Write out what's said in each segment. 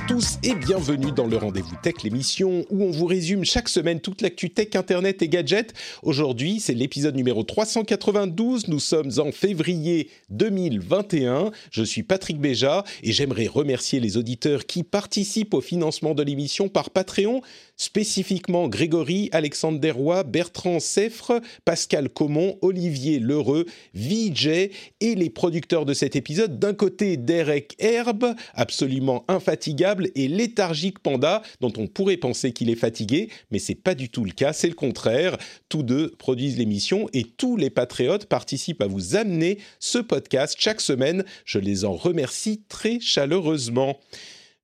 à tous et bienvenue dans le Rendez-vous Tech, l'émission où on vous résume chaque semaine toute l'actu tech, internet et gadgets. Aujourd'hui, c'est l'épisode numéro 392. Nous sommes en février 2021. Je suis Patrick Béja et j'aimerais remercier les auditeurs qui participent au financement de l'émission par Patreon spécifiquement Grégory, Alexandre Desroy, Bertrand Seffre, Pascal Comon, Olivier Lheureux, VJ et les producteurs de cet épisode. D'un côté, Derek Herbe, absolument infatigable, et léthargique Panda, dont on pourrait penser qu'il est fatigué, mais c'est pas du tout le cas, c'est le contraire. Tous deux produisent l'émission et tous les patriotes participent à vous amener ce podcast chaque semaine. Je les en remercie très chaleureusement.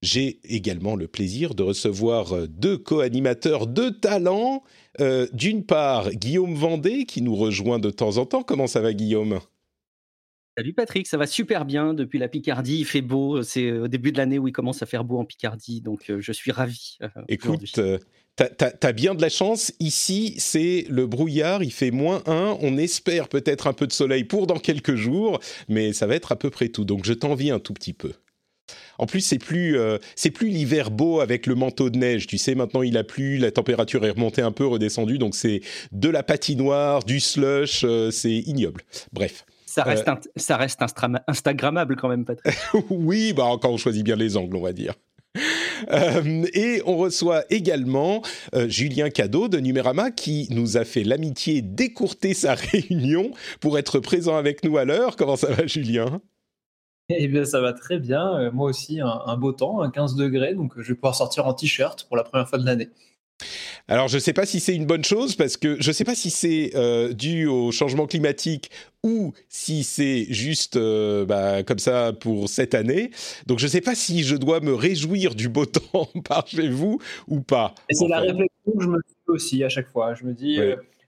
J'ai également le plaisir de recevoir euh, deux co-animateurs de talent. Euh, d'une part, Guillaume Vendée, qui nous rejoint de temps en temps. Comment ça va, Guillaume? Salut Patrick, ça va super bien depuis la Picardie, il fait beau, c'est au début de l'année où il commence à faire beau en Picardie, donc euh, je suis ravi. Écoute, t'as as, bien de la chance, ici c'est le brouillard, il fait moins 1, on espère peut-être un peu de soleil pour dans quelques jours, mais ça va être à peu près tout, donc je t'envie un tout petit peu. En plus, c'est plus, euh, c'est plus l'hiver beau avec le manteau de neige. Tu sais, maintenant il a plu, la température est remontée un peu, redescendue, donc c'est de la patinoire, du slush, euh, c'est ignoble. Bref. Ça reste, euh, ça reste Instagrammable quand même, Patrick. oui, bah quand on choisit bien les angles, on va dire. et on reçoit également Julien Cadeau de Numérama qui nous a fait l'amitié d'écourter sa réunion pour être présent avec nous à l'heure. Comment ça va, Julien? Eh bien, ça va très bien. Euh, moi aussi, un, beau temps, un 15 degrés, donc euh, je vais pouvoir sortir en t-shirt pour la première fois de l'année. Alors, je ne sais pas si c'est une bonne chose parce que je ne sais pas si c'est euh, dû au changement climatique ou si c'est juste bah, comme ça pour cette année. Donc, je ne sais pas si je dois me réjouir du beau temps par chez vous ou pas. Et c'est la réflexion que je me fais aussi à chaque fois. Je me dis,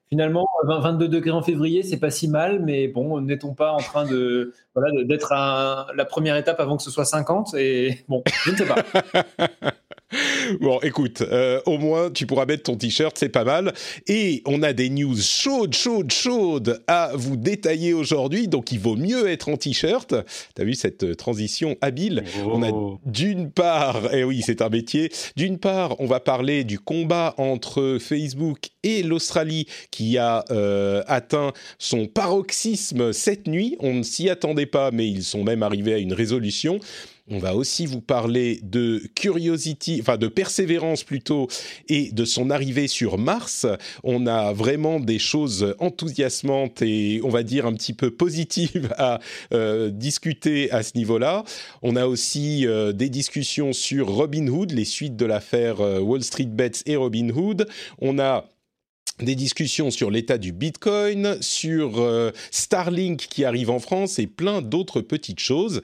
finalement, 22 degrés en février, c'est pas si mal, mais bon, n'est-on pas en train de voilà, d'être à la première étape avant que ce soit 50 Et bon, je ne sais pas. Bon, écoute, euh, au moins tu pourras mettre ton t-shirt, c'est pas mal. Et on a des news chaudes, chaudes, chaudes à vous détailler aujourd'hui, donc il vaut mieux être en t-shirt. T'as vu cette euh, transition habile? On a oh. d'une part, et eh oui, c'est un métier. D'une part, on va parler du combat entre Facebook et l'Australie qui a euh, atteint son paroxysme cette nuit. On ne s'y attendait pas, mais ils sont même arrivés à une résolution. On va aussi vous parler de Curiosity, enfin de Persévérance plutôt, et de son arrivée sur Mars. On a vraiment des choses enthousiasmantes et on va dire un petit peu positives à euh, discuter à ce niveau-là. On a aussi euh, des discussions sur Robinhood, les suites de l'affaire euh, Wall Street Bets et Robinhood. On a des discussions sur l'état du Bitcoin, sur Starlink qui arrive en France et plein d'autres petites choses.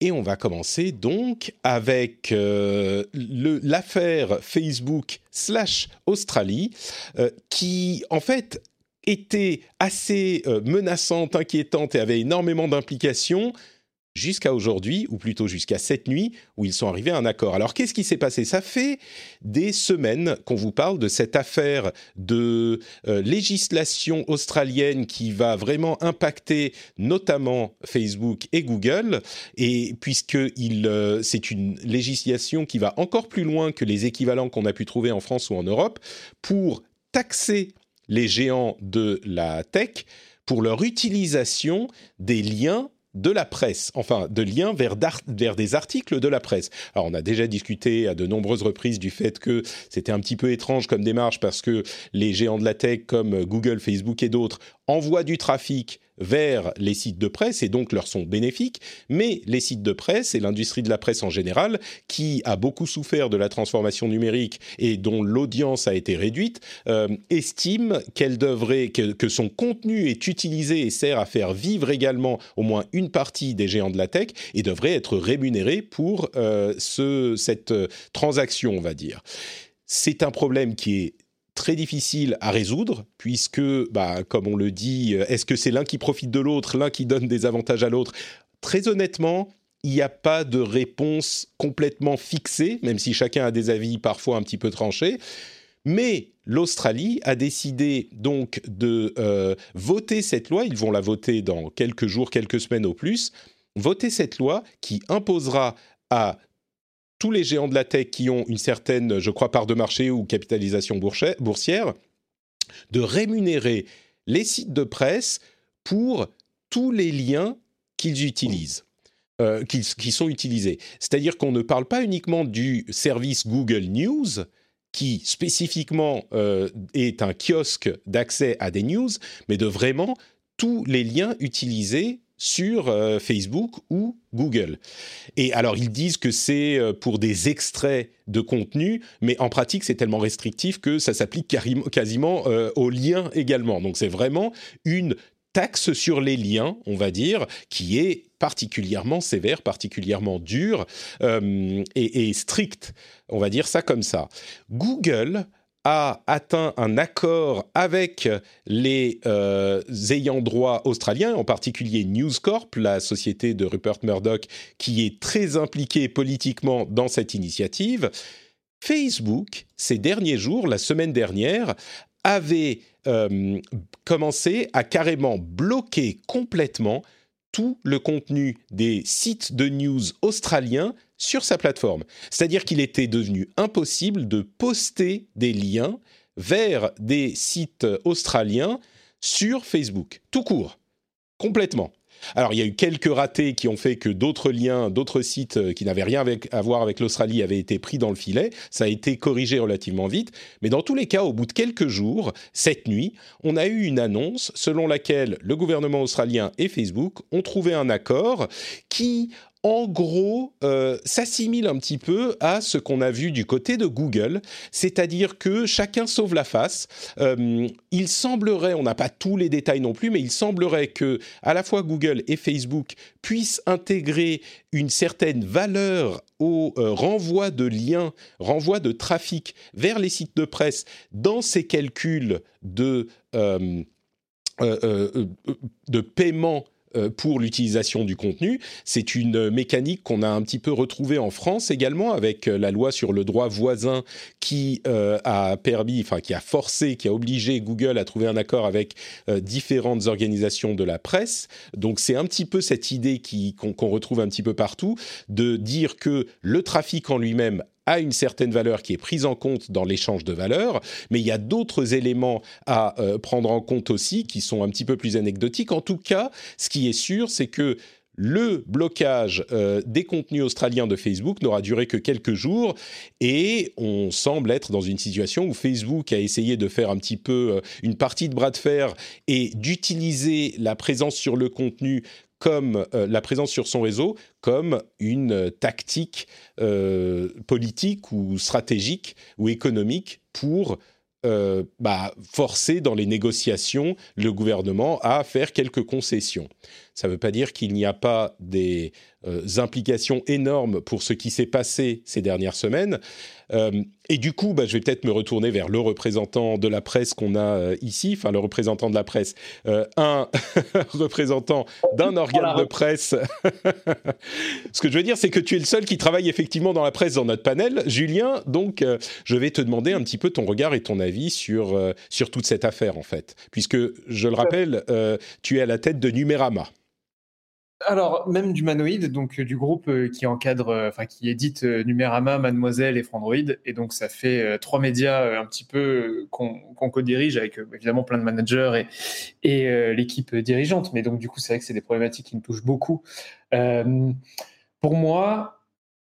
Et on va commencer donc avec euh, l'affaire Facebook slash Australie, euh, qui en fait était assez euh, menaçante, inquiétante et avait énormément d'implications jusqu'à aujourd'hui, ou plutôt jusqu'à cette nuit, où ils sont arrivés à un accord. Alors qu'est-ce qui s'est passé? Ça fait des semaines qu'on vous parle de cette affaire de euh, législation australienne qui va vraiment impacter notamment Facebook et Google, et puisque euh, c'est une législation qui va encore plus loin que les équivalents qu'on a pu trouver en France ou en Europe, pour taxer les géants de la tech pour leur utilisation des liens de la presse, enfin de liens vers, des articles de la presse. Alors on a déjà discuté à de nombreuses reprises du fait que c'était un petit peu étrange comme démarche parce que les géants de la tech comme Google, Facebook et d'autres envoient du trafic vers les sites de presse et donc leur sont bénéfiques, mais les sites de presse et l'industrie de la presse en général, qui a beaucoup souffert de la transformation numérique et dont l'audience a été réduite, euh, estiment qu'elle devrait que, que, son contenu est utilisé et sert à faire vivre également au moins une partie des géants de la tech et devrait être rémunéré pour euh, ce, cette euh, transaction, on va dire. C'est un problème qui est très difficile à résoudre, puisque, bah, comme on le dit, euh, est-ce que c'est l'un qui profite de l'autre, l'un qui donne des avantages à l'autre? Très honnêtement, il n'y a pas de réponse complètement fixée, même si chacun a des avis parfois un petit peu tranchés. Mais l'Australie a décidé donc de euh, voter cette loi, ils vont la voter dans quelques jours, quelques semaines au plus, voter cette loi qui imposera à tous les géants de la tech qui ont une certaine, je crois, part de marché ou capitalisation boursière, de rémunérer les sites de presse pour tous les liens qu'ils utilisent. Euh, qui, sont utilisés. C'est-à-dire qu'on ne parle pas uniquement du service Google News, qui spécifiquement euh, est un kiosque d'accès à des news, mais de vraiment tous les liens utilisés sur euh, Facebook ou Google. Et alors ils disent que c'est pour des extraits de contenu, mais en pratique c'est tellement restrictif que ça s'applique quasiment aux liens également. Donc c'est vraiment une taxe sur les liens, on va dire, qui est particulièrement sévère, particulièrement dure euh, et, stricte, on va dire ça comme ça. Google a atteint un accord avec les euh, ayants droit australiens, en particulier News Corp, la société de Rupert Murdoch, qui est très impliquée politiquement dans cette initiative. Facebook, ces derniers jours, la semaine dernière, avait euh, commencé à carrément bloquer complètement tout le contenu des sites de news australiens sur sa plateforme. C'est-à-dire qu'il était devenu impossible de poster des liens vers des sites australiens sur Facebook, tout court, complètement. Alors, il y a eu quelques ratés qui ont fait que d'autres liens, d'autres sites euh, qui n'avaient rien à voir avec l'Australie avaient été pris dans le filet. Ça a été corrigé relativement vite. Mais dans tous les cas, au bout de quelques jours, cette nuit, on a eu une annonce selon laquelle le gouvernement australien et Facebook ont trouvé un accord qui en gros, euh, s'assimile un petit peu à ce qu'on a vu du côté de Google, c'est-à-dire que chacun sauve la face. Euh, il semblerait, on n'a pas tous les détails non plus, mais il semblerait que à la fois Google et Facebook puissent intégrer une certaine valeur au euh, renvoi de liens, renvoi de trafic vers les sites de presse dans ces calculs de de paiement pour l'utilisation du contenu. C'est une mécanique qu'on a un petit peu retrouvée en France également avec euh, la loi sur le droit voisin qui euh, a permis, enfin qui a forcé, qui a obligé Google à trouver un accord avec différentes organisations de la presse. Donc c'est un petit peu cette idée qu'on retrouve un petit peu partout de dire que le trafic en lui-même a une certaine valeur qui est prise en compte dans l'échange de valeurs, mais il y a d'autres éléments à euh, prendre en compte aussi qui sont un petit peu plus anecdotiques. En tout cas, ce qui est sûr, c'est que le blocage euh, des contenus australiens de Facebook n'aura duré que quelques jours et on semble être dans une situation où Facebook a essayé de faire un petit peu euh, une partie de bras de fer et d'utiliser la présence sur le contenu comme euh, la présence sur son réseau comme une tactique euh, politique ou stratégique ou économique pour euh, bah, forcer dans les négociations le gouvernement à faire quelques concessions. Ça ne veut pas dire qu'il n'y a pas des implications énormes pour ce qui s'est passé ces dernières semaines, euh, et du coup, bah, je vais peut-être me retourner vers le représentant de la presse qu'on a euh, ici, enfin le représentant de la presse, euh, un représentant d'un organe de presse. Ce que je veux dire, c'est que tu es le seul qui travaille effectivement dans la presse dans notre panel, Julien. Donc, je vais te demander un petit peu ton regard et ton avis sur, sur toute cette affaire, en fait. Puisque, je le rappelle, tu es à la tête de Numérama. Alors, même d'Humanoid, donc euh, du groupe euh, qui encadre, euh, enfin qui édite Numérama, Mademoiselle et Frandroid. Et donc, ça fait trois médias un petit peu qu'on co-dirige avec évidemment plein de managers et, et l'équipe dirigeante. Mais donc, du coup, c'est vrai que c'est des problématiques qui nous touchent beaucoup. pour moi,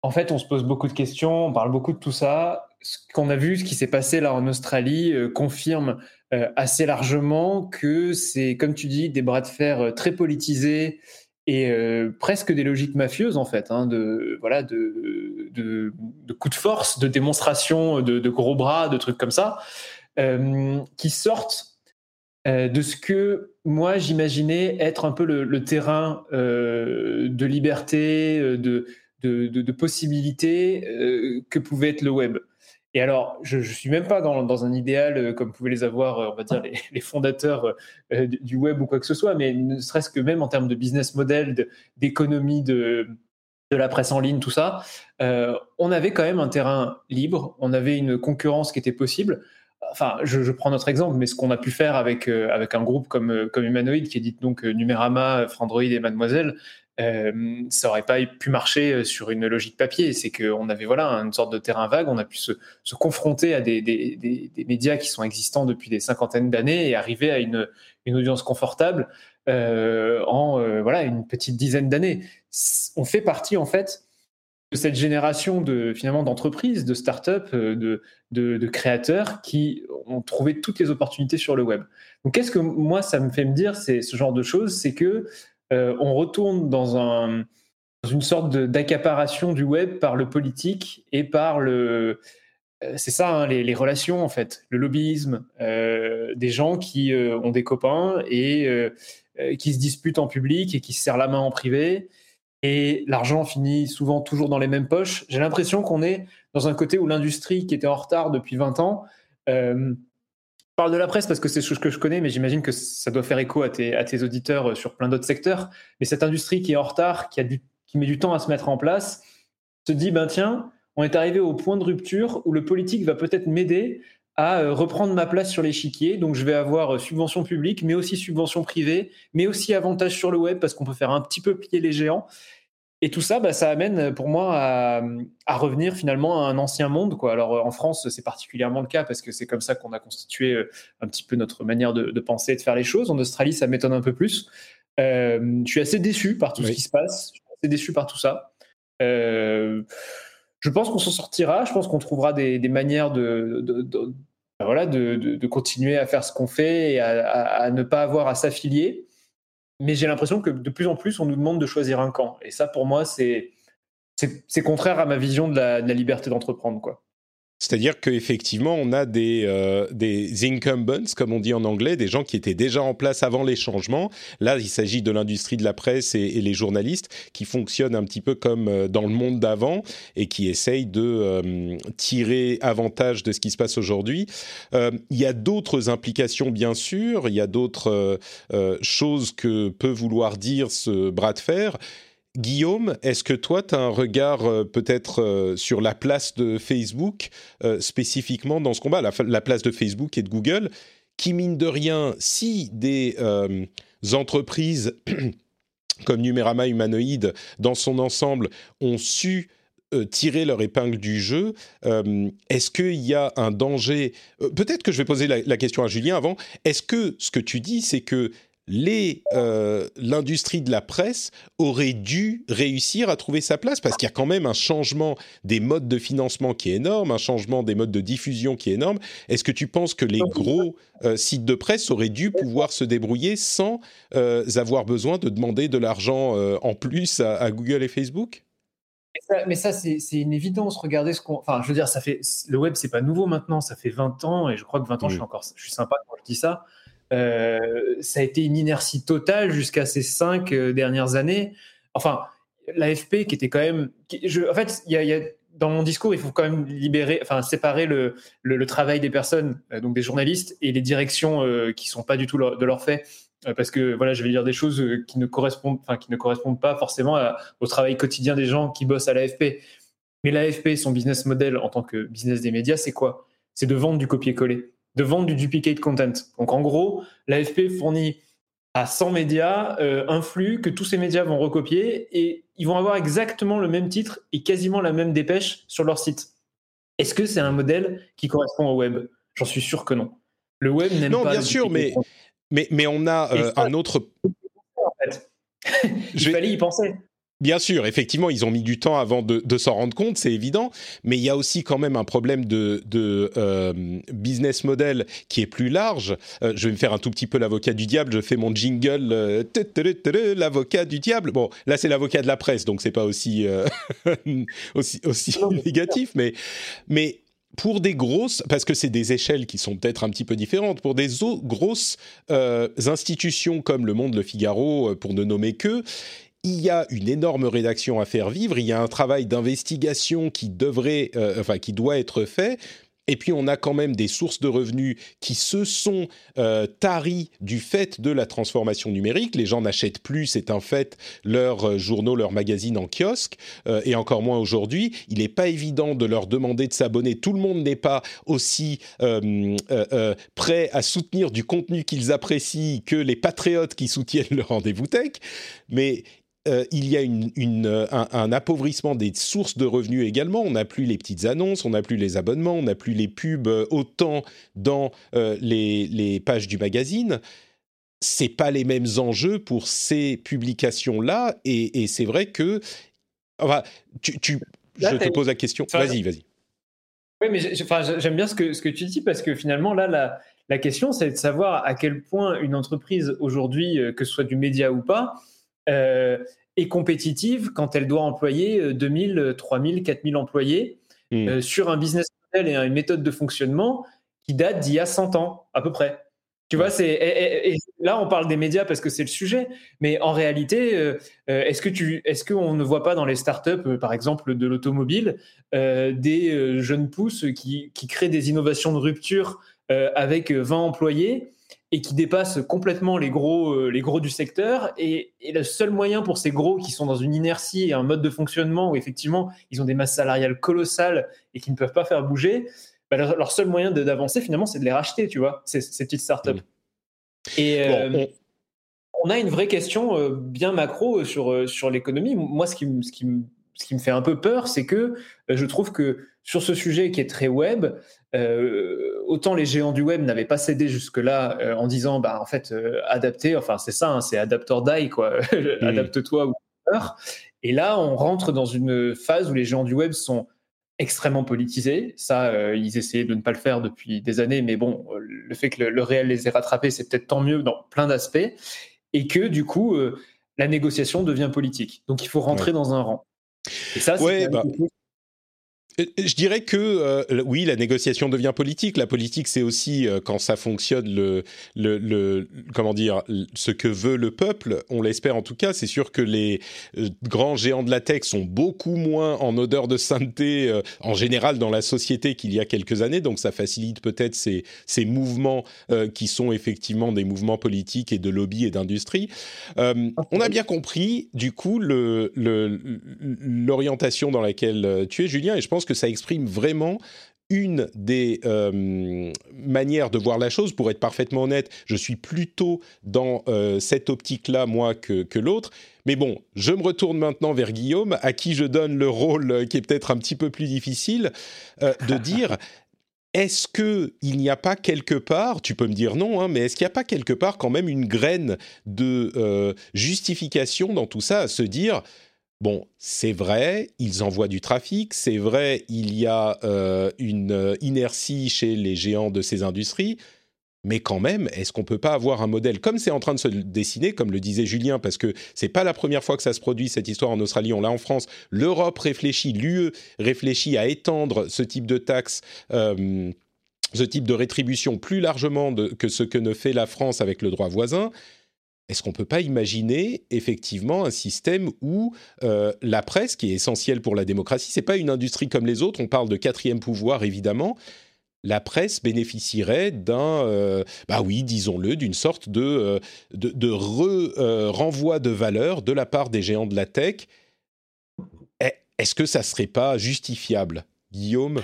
en fait, on se pose beaucoup de questions, on parle beaucoup de tout ça. Ce qu'on a vu, ce qui s'est passé là en Australie, confirme assez largement que c'est, comme tu dis, des bras de fer très politisés et euh, presque des logiques mafieuses en fait, hein, de voilà, de, de, coups de force, de démonstration, de, gros bras, de trucs comme ça, euh, qui sortent euh, de ce que moi j'imaginais être un peu le, terrain de liberté, de, de possibilités que pouvait être le web. Et alors, je ne suis même pas dans, dans, un idéal euh, comme pouvaient les avoir, euh, on va dire, les, fondateurs euh, du web ou quoi que ce soit, mais ne serait-ce que même en termes de business model, d'économie de, de, la presse en ligne, tout ça, on avait quand même un terrain libre, on avait une concurrence qui était possible. Enfin, je, je prends notre exemple, mais ce qu'on a pu faire avec, avec un groupe comme, comme Humanoid, qui édite donc Numérama, Frandroid et Mademoiselle, euh, ça aurait pas pu marcher euh, sur une logique papier. C'est qu'on avait voilà une sorte de terrain vague, on a pu se, confronter à des, médias qui sont existants depuis des cinquantaines d'années et arriver à une, audience confortable euh, en voilà une petite dizaine d'années. On fait partie en fait de cette génération de finalement d'entreprises, de start-up, de, de, créateurs qui ont trouvé toutes les opportunités sur le web. Donc qu'est-ce que moi ça me fait me dire, c'est ce genre de choses, c'est que euh, on retourne dans, une sorte d'accaparation du web par le politique et par le. Euh, c'est ça, hein, les, relations en fait, le lobbyisme, euh, des gens qui ont des copains et qui se disputent en public et qui se serrent la main en privé. Et l'argent finit souvent toujours dans les mêmes poches. J'ai l'impression qu'on est dans un côté où l'industrie qui était en retard depuis 20 ans parle de la presse parce que c'est ce que je connais, mais j'imagine que ça doit faire écho à tes, auditeurs euh, sur plein d'autres secteurs. Mais cette industrie qui est en retard, qui met du temps à se mettre en place, se dit, ben tiens, on est arrivé au point de rupture où le politique va peut-être m'aider à euh, reprendre ma place sur l'échiquier. Donc je vais avoir euh, subvention publique, mais aussi subvention privée, mais aussi avantage sur le web parce qu'on peut faire un petit peu plier les géants. Et tout ça, bah, ça amène pour moi à, revenir finalement à un ancien monde. Quoi. Alors en France, c'est particulièrement le cas parce que c'est comme ça qu'on a constitué euh, un petit peu notre manière de, penser et de faire les choses. En Australie, ça m'étonne un peu plus. Euh, je suis assez déçu par tout ce qui se passe. Je suis assez déçu par tout ça. Euh, je pense qu'on s'en sortira. Je pense qu'on trouvera des, manières de, bah, voilà, de, continuer à faire ce qu'on fait et à ne pas avoir à s'affilier mais j'ai l'impression que de plus en plus, on nous demande de choisir un camp. Et ça, pour moi, c'est contraire à ma vision de la, de la liberté d'entreprendre. quoi. C'est-à-dire qu'effectivement, on a des, euh, des incumbents, comme on dit en anglais, des gens qui étaient déjà en place avant les changements. Là, il s'agit de l'industrie de la presse et, les journalistes qui fonctionnent un petit peu comme euh, dans le monde d'avant et qui essayent de euh, tirer avantage de ce qui se passe aujourd'hui. il y a d'autres implications, bien sûr. Il y a d'autres choses que peut vouloir dire ce bras de fer. Guillaume, est-ce que toi, tu as un regard euh, peut-être euh, sur la place de Facebook, euh, spécifiquement dans ce combat, la, place de Facebook et de Google, qui, mine de rien, si des entreprises comme Numérama Humanoïde, dans son ensemble, ont su tirer leur épingle du jeu, est-ce qu'il y a un danger? Peut-être que je vais poser la, question à Julien avant. Est-ce que ce que tu dis, c'est que euh, l'industrie de la presse aurait dû réussir à trouver sa place parce qu'il y a quand même un changement des modes de financement qui est énorme, un changement des modes de diffusion qui est énorme. Est-ce que tu penses que les gros euh, sites de presse auraient dû pouvoir se débrouiller sans euh, avoir besoin de demander de l'argent en plus à, Google et Facebook? Mais ça, c'est une évidence. Regardez ce qu'on. Enfin, je veux dire, ça fait le web, c'est pas nouveau maintenant. Ça fait 20 ans, et je crois que 20 ans, je suis encore, je suis sympa quand je dis ça. Euh, ça a été une inertie totale jusqu'à ces cinq euh, dernières années. Enfin, l'AFP qui était quand même. en fait, il y a, dans mon discours, il faut quand même libérer, enfin séparer le, travail des personnes, euh, donc des journalistes, et les directions qui sont pas du tout de leur fait, parce que voilà, je vais dire des choses qui ne correspondent, qui ne correspondent pas forcément au travail quotidien des gens qui bossent à l'AFP. Mais l'AFP, son business model en tant que business des médias, c'est quoi? C'est de vendre du copier-coller de vendre du duplicate content. Donc en gros, l'AFP fournit à 100 médias euh, un flux que tous ces médias vont recopier et ils vont avoir exactement le même titre et quasiment la même dépêche sur leur site. Est-ce que c'est un modèle qui correspond au web? J'en suis sûr que non. Le web n'aime pas. Non, bien sûr, mais, mais, mais on a euh, un autre. En fait. Il fallait y penser. Bien sûr, effectivement, ils ont mis du temps avant de, s'en rendre compte, c'est évident, mais il y a aussi quand même un problème de, euh, business model qui est plus large. Euh, je vais me faire un tout petit peu l'avocat du diable, je fais mon jingle, euh, l'avocat du diable. Bon, là c'est l'avocat de la presse, donc c'est pas aussi, aussi, aussi négatif, mais, mais pour des grosses, parce que c'est des échelles qui sont peut-être un petit peu différentes, pour des grosses institutions comme Le Monde, Le Figaro, pour ne nommer que, il y a une énorme rédaction à faire vivre, il y a un travail d'investigation qui devrait, euh, enfin qui doit être fait. Et puis on a quand même des sources de revenus qui se sont euh, taries du fait de la transformation numérique. Les gens n'achètent plus, c'est un fait, leurs euh, journaux, leurs magazines en kiosque, et encore moins aujourd'hui. Il n'est pas évident de leur demander de s'abonner. Tout le monde n'est pas aussi prêt à soutenir du contenu qu'ils apprécient que les patriotes qui soutiennent le rendez-vous tech. Mais il y a une, un, appauvrissement des sources de revenus également. On n'a plus les petites annonces, on n'a plus les abonnements, on n'a plus les pubs autant dans les, les, pages du magazine. C'est pas les mêmes enjeux pour ces publications-là, et, et c'est vrai que, enfin, tu, tu je te pose la question. Vas-y, vas-y. Oui, mais j'aime bien ce que, ce que tu dis parce que finalement, là, la, la question, c'est de savoir à quel point une entreprise aujourd'hui, euh, que ce soit du média ou pas, euh, est compétitive quand elle doit employer 2000, 3000, 4000 employés hmm. euh, sur un business model et une méthode de fonctionnement qui date d'il y a 100 ans à peu près. Tu vois, c'est et, là on parle des médias parce que c'est le sujet, mais en réalité, euh, euh, est-ce que tu, est-ce qu'on ne voit pas dans les startups, euh, par exemple de l'automobile, des jeunes pousses qui, qui, créent des innovations de rupture avec 20 employés et qui dépassent complètement les gros, les gros du secteur et, le seul moyen pour ces gros qui sont dans une inertie et un mode de fonctionnement où effectivement ils ont des masses salariales colossales et qui ne peuvent pas faire bouger, bah, leur, seul moyen d'avancer finalement, c'est de les racheter, tu vois, ces, petites startups. Mmh. Et euh, on... a une vraie question euh, bien macro sur, euh, sur l'économie. Moi, ce qui, ce, qui ce qui me fait un peu peur, c'est que je trouve que sur ce sujet qui est très web, autant les géants du web n'avaient pas cédé jusque-là en disant, bah, en fait, adapter, enfin, c'est ça, hein, c'est adapt or die, quoi. Mmh. Adapte-toi ou peur. Et là, on rentre dans une phase où les géants du web sont extrêmement politisé. Ça, euh, ils essayaient de ne pas le faire depuis des années, mais bon, euh, le fait que le, réel les ait rattrapés, c'est peut-être tant mieux dans plein d'aspects, et que du coup, euh, la négociation devient politique. Donc, il faut rentrer dans un rang. Et ça, c'est euh, je dirais que euh, oui, la négociation devient politique. La politique, c'est aussi euh, quand ça fonctionne le, le, le, comment dire ce que veut le peuple. On l'espère en tout cas. C'est sûr que les grands géants de la tech sont beaucoup moins en odeur de sainteté en général dans la société qu'il y a quelques années. Donc ça facilite peut-être ces, ces mouvements qui sont effectivement des mouvements politiques et de lobby et d'industrie. on a bien compris du coup l'orientation dans laquelle tu es, Julien, et je pense que ça exprime vraiment une des euh, manières de voir la chose. Pour être parfaitement honnête, je suis plutôt dans euh, cette optique-là, moi, que, que l'autre. Mais bon, je me retourne maintenant vers Guillaume, à qui je donne le rôle euh, qui est peut-être un petit peu plus difficile, de dire... Est-ce que il n'y a pas quelque part, tu peux me dire non, hein, mais est-ce qu'il n'y a pas quelque part quand même une graine de justification dans tout ça, à se dire Bon, c'est vrai, ils envoient du trafic, c'est vrai, il y a euh, une euh, inertie chez les géants de ces industries, mais quand même, est-ce qu'on peut pas avoir un modèle comme c'est en train de se dessiner, comme le disait Julien, parce que c'est pas la première fois que ça se produit cette histoire en Australie, on l'a en France. L'Europe réfléchit, l'UE réfléchit à étendre ce type de taxe. Euh, ce type de rétribution plus largement que ce que ne fait la France avec le droit voisin est-ce qu'on ne peut pas imaginer effectivement un système où euh, la presse, qui est essentielle pour la démocratie, c'est pas une industrie comme les autres, on parle de quatrième pouvoir évidemment, la presse bénéficierait d'un, euh, bah oui, disons-le, d'une sorte de, euh, de, renvoi de valeur de la part des géants de la tech. Eh, est-ce que ça serait pas justifiable, Guillaume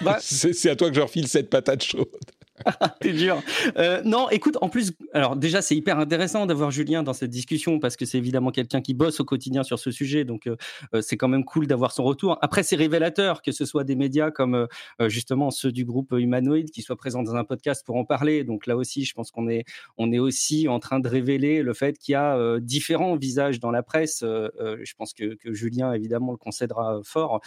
bah C'est à toi que je refile cette patate chaude. T'es dur. Euh, non, écoute, en plus, alors déjà, c'est hyper intéressant d'avoir Julien dans cette discussion parce que c'est évidemment quelqu'un qui bosse au quotidien sur ce sujet, donc euh, euh, c'est quand même cool d'avoir son retour. Après, c'est révélateur que ce soit des médias comme justement ceux du groupe Humanoid qui soient présents dans un podcast pour en parler. Donc là aussi, je pense qu'on est, on est aussi en train de révéler le fait qu'il y a différents visages dans la presse. je pense que, que, Julien, évidemment, le concédera fort.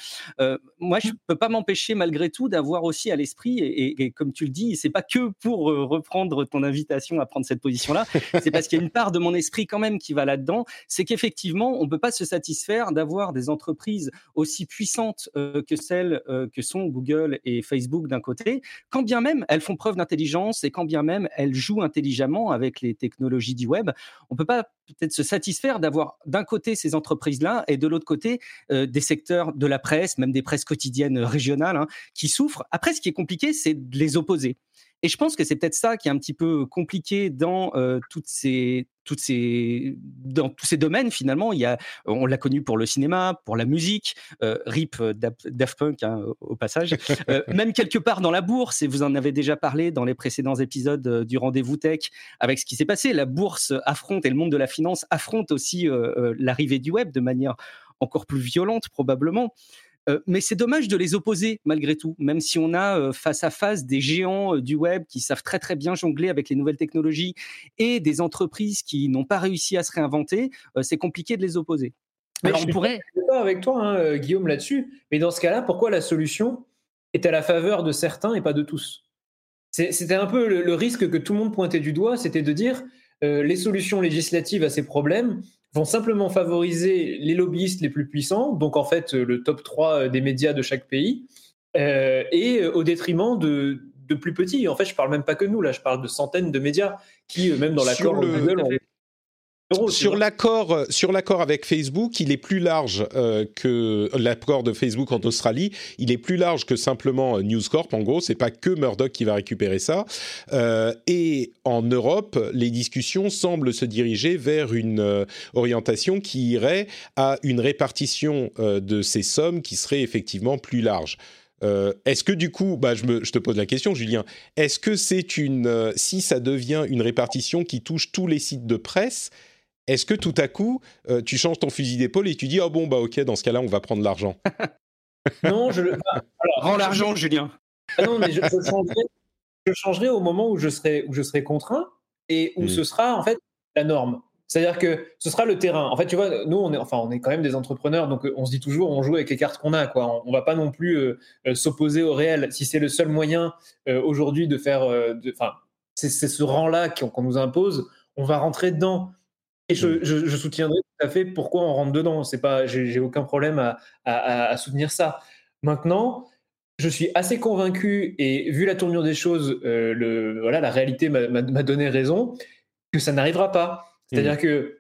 moi, je peux pas m'empêcher, malgré tout, d'avoir aussi à l'esprit, et, et, comme tu le dis, c'est pas que pour euh, reprendre ton invitation à prendre cette position-là. C'est parce qu'il y a une part de mon esprit quand même qui va là-dedans. C'est qu'effectivement, on ne peut pas se satisfaire d'avoir des entreprises aussi puissantes euh, que celles euh, que sont Google et Facebook d'un côté, quand bien même elles font preuve d'intelligence et quand bien même elles jouent intelligemment avec les technologies du web. On ne peut pas peut-être se satisfaire d'avoir d'un côté ces entreprises-là et de l'autre côté des secteurs de la presse, même des presses quotidiennes régionales, hein, qui souffrent. Après, ce qui est compliqué, c'est de les opposer. Et je pense que c'est peut-être ça qui est un petit peu compliqué dans toutes ces toutes ces, dans tous ces domaines finalement. Il y a, on l'a connu pour le cinéma, pour la musique, RIP Daft Punk hein, au passage, même quelque part dans la bourse. Et vous en avez déjà parlé dans les précédents épisodes du rendez-vous tech avec ce qui s'est passé. La bourse affronte et le monde de la finance affronte aussi l'arrivée du web de manière encore plus violente probablement. Euh, mais c'est dommage de les opposer malgré tout, même si on a euh, face à face des géants euh, du web qui savent très très bien jongler avec les nouvelles technologies et des entreprises qui n'ont pas réussi à se réinventer, c'est compliqué de les opposer. Mais Alors, je on pourrait. pas avec toi, hein, Guillaume, là-dessus. Mais dans ce cas-là, pourquoi la solution est à la faveur de certains et pas de tous? C'était un peu le, risque que tout le monde pointait du doigt, c'était de dire les solutions législatives à ces problèmes, vont simplement favoriser les lobbyistes les plus puissants, donc en fait le top 3 des médias de chaque pays, euh, et au détriment de, de, plus petits. En fait, je parle même pas que nous, là, je parle de centaines de médias qui, même dans l'accord Sur l'accord, euh, sur l'accord avec Facebook, il est plus large euh, que l'accord de Facebook en Australie. Il est plus large que simplement euh, News Corp. En gros, c'est pas que Murdoch qui va récupérer ça. et en Europe, les discussions semblent se diriger vers une orientation qui irait à une répartition de ces sommes qui serait effectivement plus large. est-ce que du coup, bah, je, me, je, te pose la question, Julien, est-ce que c'est une, si ça devient une répartition qui touche tous les sites de presse, est-ce que tout à coup, euh, tu changes ton fusil d'épaule et tu dis, oh bon, bah ok, dans ce cas-là, on va prendre l'argent? Non, je... Rends l'argent, Julien. Ah non, mais je, changerai, au moment où je serai, où je serai contraint et où hmm. ce sera en fait la norme. C'est-à-dire que ce sera le terrain. En fait, tu vois, nous, on est, enfin, on est quand même des entrepreneurs, donc on se dit toujours, on joue avec les cartes qu'on a. Quoi. On, ne va pas non plus euh, euh, s'opposer au réel. Si c'est le seul moyen aujourd'hui de faire, enfin, c'est ce rang-là qu'on nous impose, on va rentrer dedans. Et je, je, soutiendrai tout à fait pourquoi on rentre dedans. C'est pas, j'ai aucun problème à, à, soutenir ça. Maintenant, je suis assez convaincu et vu la tournure des choses, euh, le, voilà, la réalité m'a donné raison que ça n'arrivera pas. C'est-à-dire mmh. que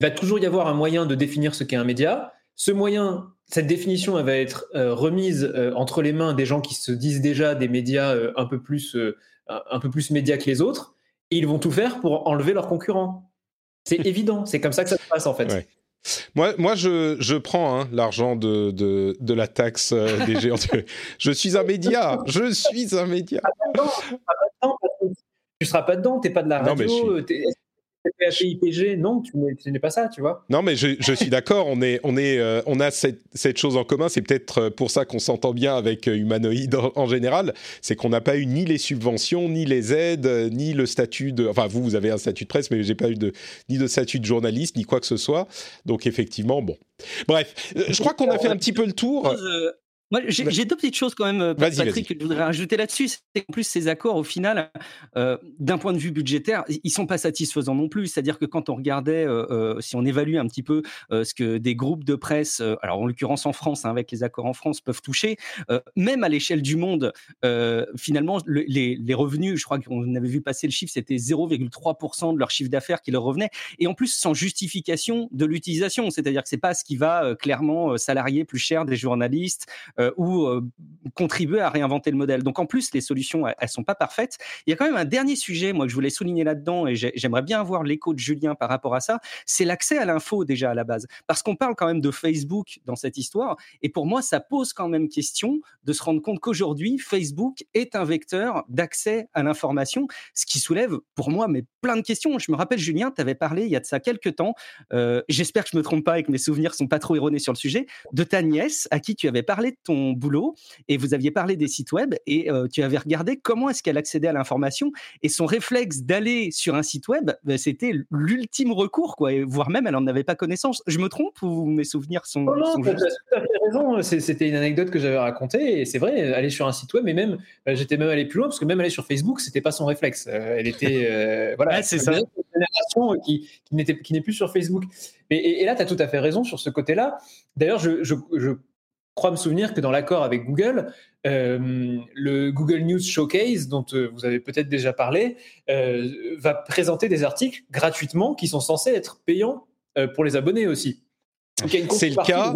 il va toujours y avoir un moyen de définir ce qu'est un média. Ce moyen, cette définition, elle va être euh, remise euh, entre les mains des gens qui se disent déjà des médias un peu plus, un peu plus médias que les autres, et ils vont tout faire pour enlever leurs concurrents. C'est évident, c'est comme ça que ça se passe en fait. Moi, moi, je, je prends hein, l'argent de, de, de, la taxe euh, des géants. je suis un média. Je suis un média. Tu ne seras pas dedans. Tu n'es pas de la radio. PAPIPG, non, tu n'es pas ça, tu vois. Non, mais je, je suis d'accord, on, est, on, est, euh, on a cette, cette, chose en commun, c'est peut-être euh, pour ça qu'on s'entend bien avec euh, Humanoid en, général, c'est qu'on n'a pas eu ni les subventions, ni les aides, ni le statut de... Enfin, vous, vous avez un statut de presse, mais j'ai pas eu de, ni de statut de journaliste, ni quoi que ce soit. Donc, effectivement, bon. Bref, je crois qu'on a fait un petit peu le tour. Moi, j'ai deux petites choses quand même, euh, Patrick, que je voudrais rajouter là-dessus. C'est qu'en plus, ces accords, au final, euh, d'un point de vue budgétaire, ils sont pas satisfaisants non plus. C'est-à-dire que quand on regardait, euh, si on évalue un petit peu ce que des groupes de presse, alors en l'occurrence en France, hein, avec les accords en France, peuvent toucher, même à l'échelle du monde, finalement, les, les, revenus, je crois qu'on avait vu passer le chiffre, c'était 0,3% de leur chiffre d'affaires qui leur revenait, et en plus sans justification de l'utilisation. C'est-à-dire que c'est pas ce qui va clairement salarier plus cher des journalistes. Euh, ou euh, contribuer à réinventer le modèle. Donc en plus, les solutions, elles, sont pas parfaites. Il y a quand même un dernier sujet, moi, que je voulais souligner là-dedans, et j'aimerais bien avoir l'écho de Julien par rapport à ça, c'est l'accès à l'info déjà à la base. Parce qu'on parle quand même de Facebook dans cette histoire, et pour moi, ça pose quand même question de se rendre compte qu'aujourd'hui, Facebook est un vecteur d'accès à l'information, ce qui soulève pour moi mais plein de questions. Je me rappelle, Julien, tu avais parlé il y a de ça quelques temps, euh, j'espère que je me trompe pas et que mes souvenirs sont pas trop erronés sur le sujet, de ta nièce à qui tu avais parlé ton boulot et vous aviez parlé des sites web et euh, tu avais regardé comment est-ce qu'elle accédait à l'information et son réflexe d'aller sur un site web, bah, c'était l'ultime recours, quoi, et voire même elle n'en avait pas connaissance. Je me trompe ou mes souvenirs sont. Oh non, tu as tout à fait raison. C'était une anecdote que j'avais racontée et c'est vrai, aller sur un site web, mais même, bah, j'étais même allé plus loin parce que même aller sur Facebook, c'était pas son réflexe. Euh, elle était. Euh, voilà, c'est ça. Une génération qui, qui n'est plus sur Facebook. Et, et, là, tu as tout à fait raison sur ce côté-là. D'ailleurs, je, je, je crois me souvenir que dans l'accord avec Google, euh, le Google News Showcase, dont euh, vous avez peut-être déjà parlé, euh, va présenter des articles gratuitement qui sont censés être payants pour les abonnés aussi. C'est le cas.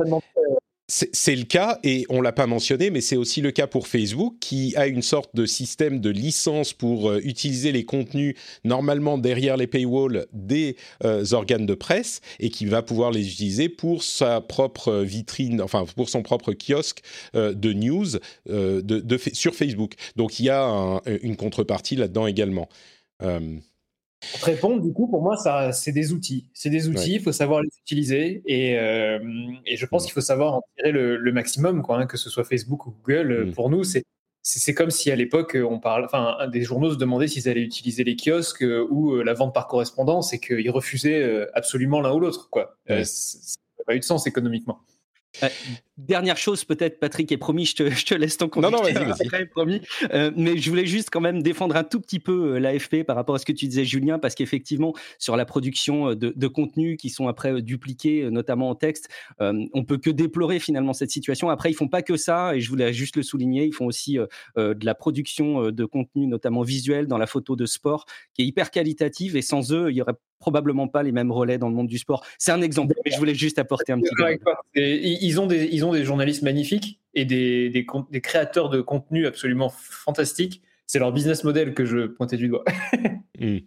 C'est le cas, et on l'a pas mentionné, mais c'est aussi le cas pour Facebook, qui a une sorte de système de licence pour euh, utiliser les contenus normalement derrière les paywalls des euh, organes de presse, et qui va pouvoir les utiliser pour sa propre vitrine, enfin pour son propre kiosque euh, de news de, sur Facebook. Donc il y a une contrepartie là-dedans également. Pour répondre, du coup, pour moi, ça, c'est des outils. C'est des outils, il faut savoir les utiliser et, euh, et je pense mm. qu'il faut savoir en tirer le, maximum, quoi, hein, que ce soit Facebook ou Google. Mm. Pour nous, c'est c'est comme si à l'époque on parle, enfin, des journaux se demandaient s'ils allaient utiliser les kiosques euh, ou euh, la vente par correspondance et qu'ils refusaient absolument l'un ou l'autre. Quoi, ça n'a pas eu de sens économiquement. Euh, dernière chose, peut-être, Patrick, et promis, je te, je te laisse ton compte. Non, non, vas-y, promis. Euh, mais je voulais juste quand même défendre un tout petit peu euh, l'AFP par rapport à ce que tu disais, Julien, parce qu'effectivement, sur la production de, de contenus qui sont après dupliqués, notamment en texte, on peut que déplorer finalement cette situation. Après, ils font pas que ça, et je voulais juste le souligner, ils font aussi de la production de contenu, notamment visuel, dans la photo de sport, qui est hyper qualitative, et sans eux, il y aurait probablement pas les mêmes relais dans le monde du sport. C'est un exemple, mais je voulais juste apporter un petit peu. Ils ont, des, ils ont des journalistes magnifiques et des, des, des créateurs de contenu absolument fantastiques. C'est leur business model que je pointais du doigt. Hmm.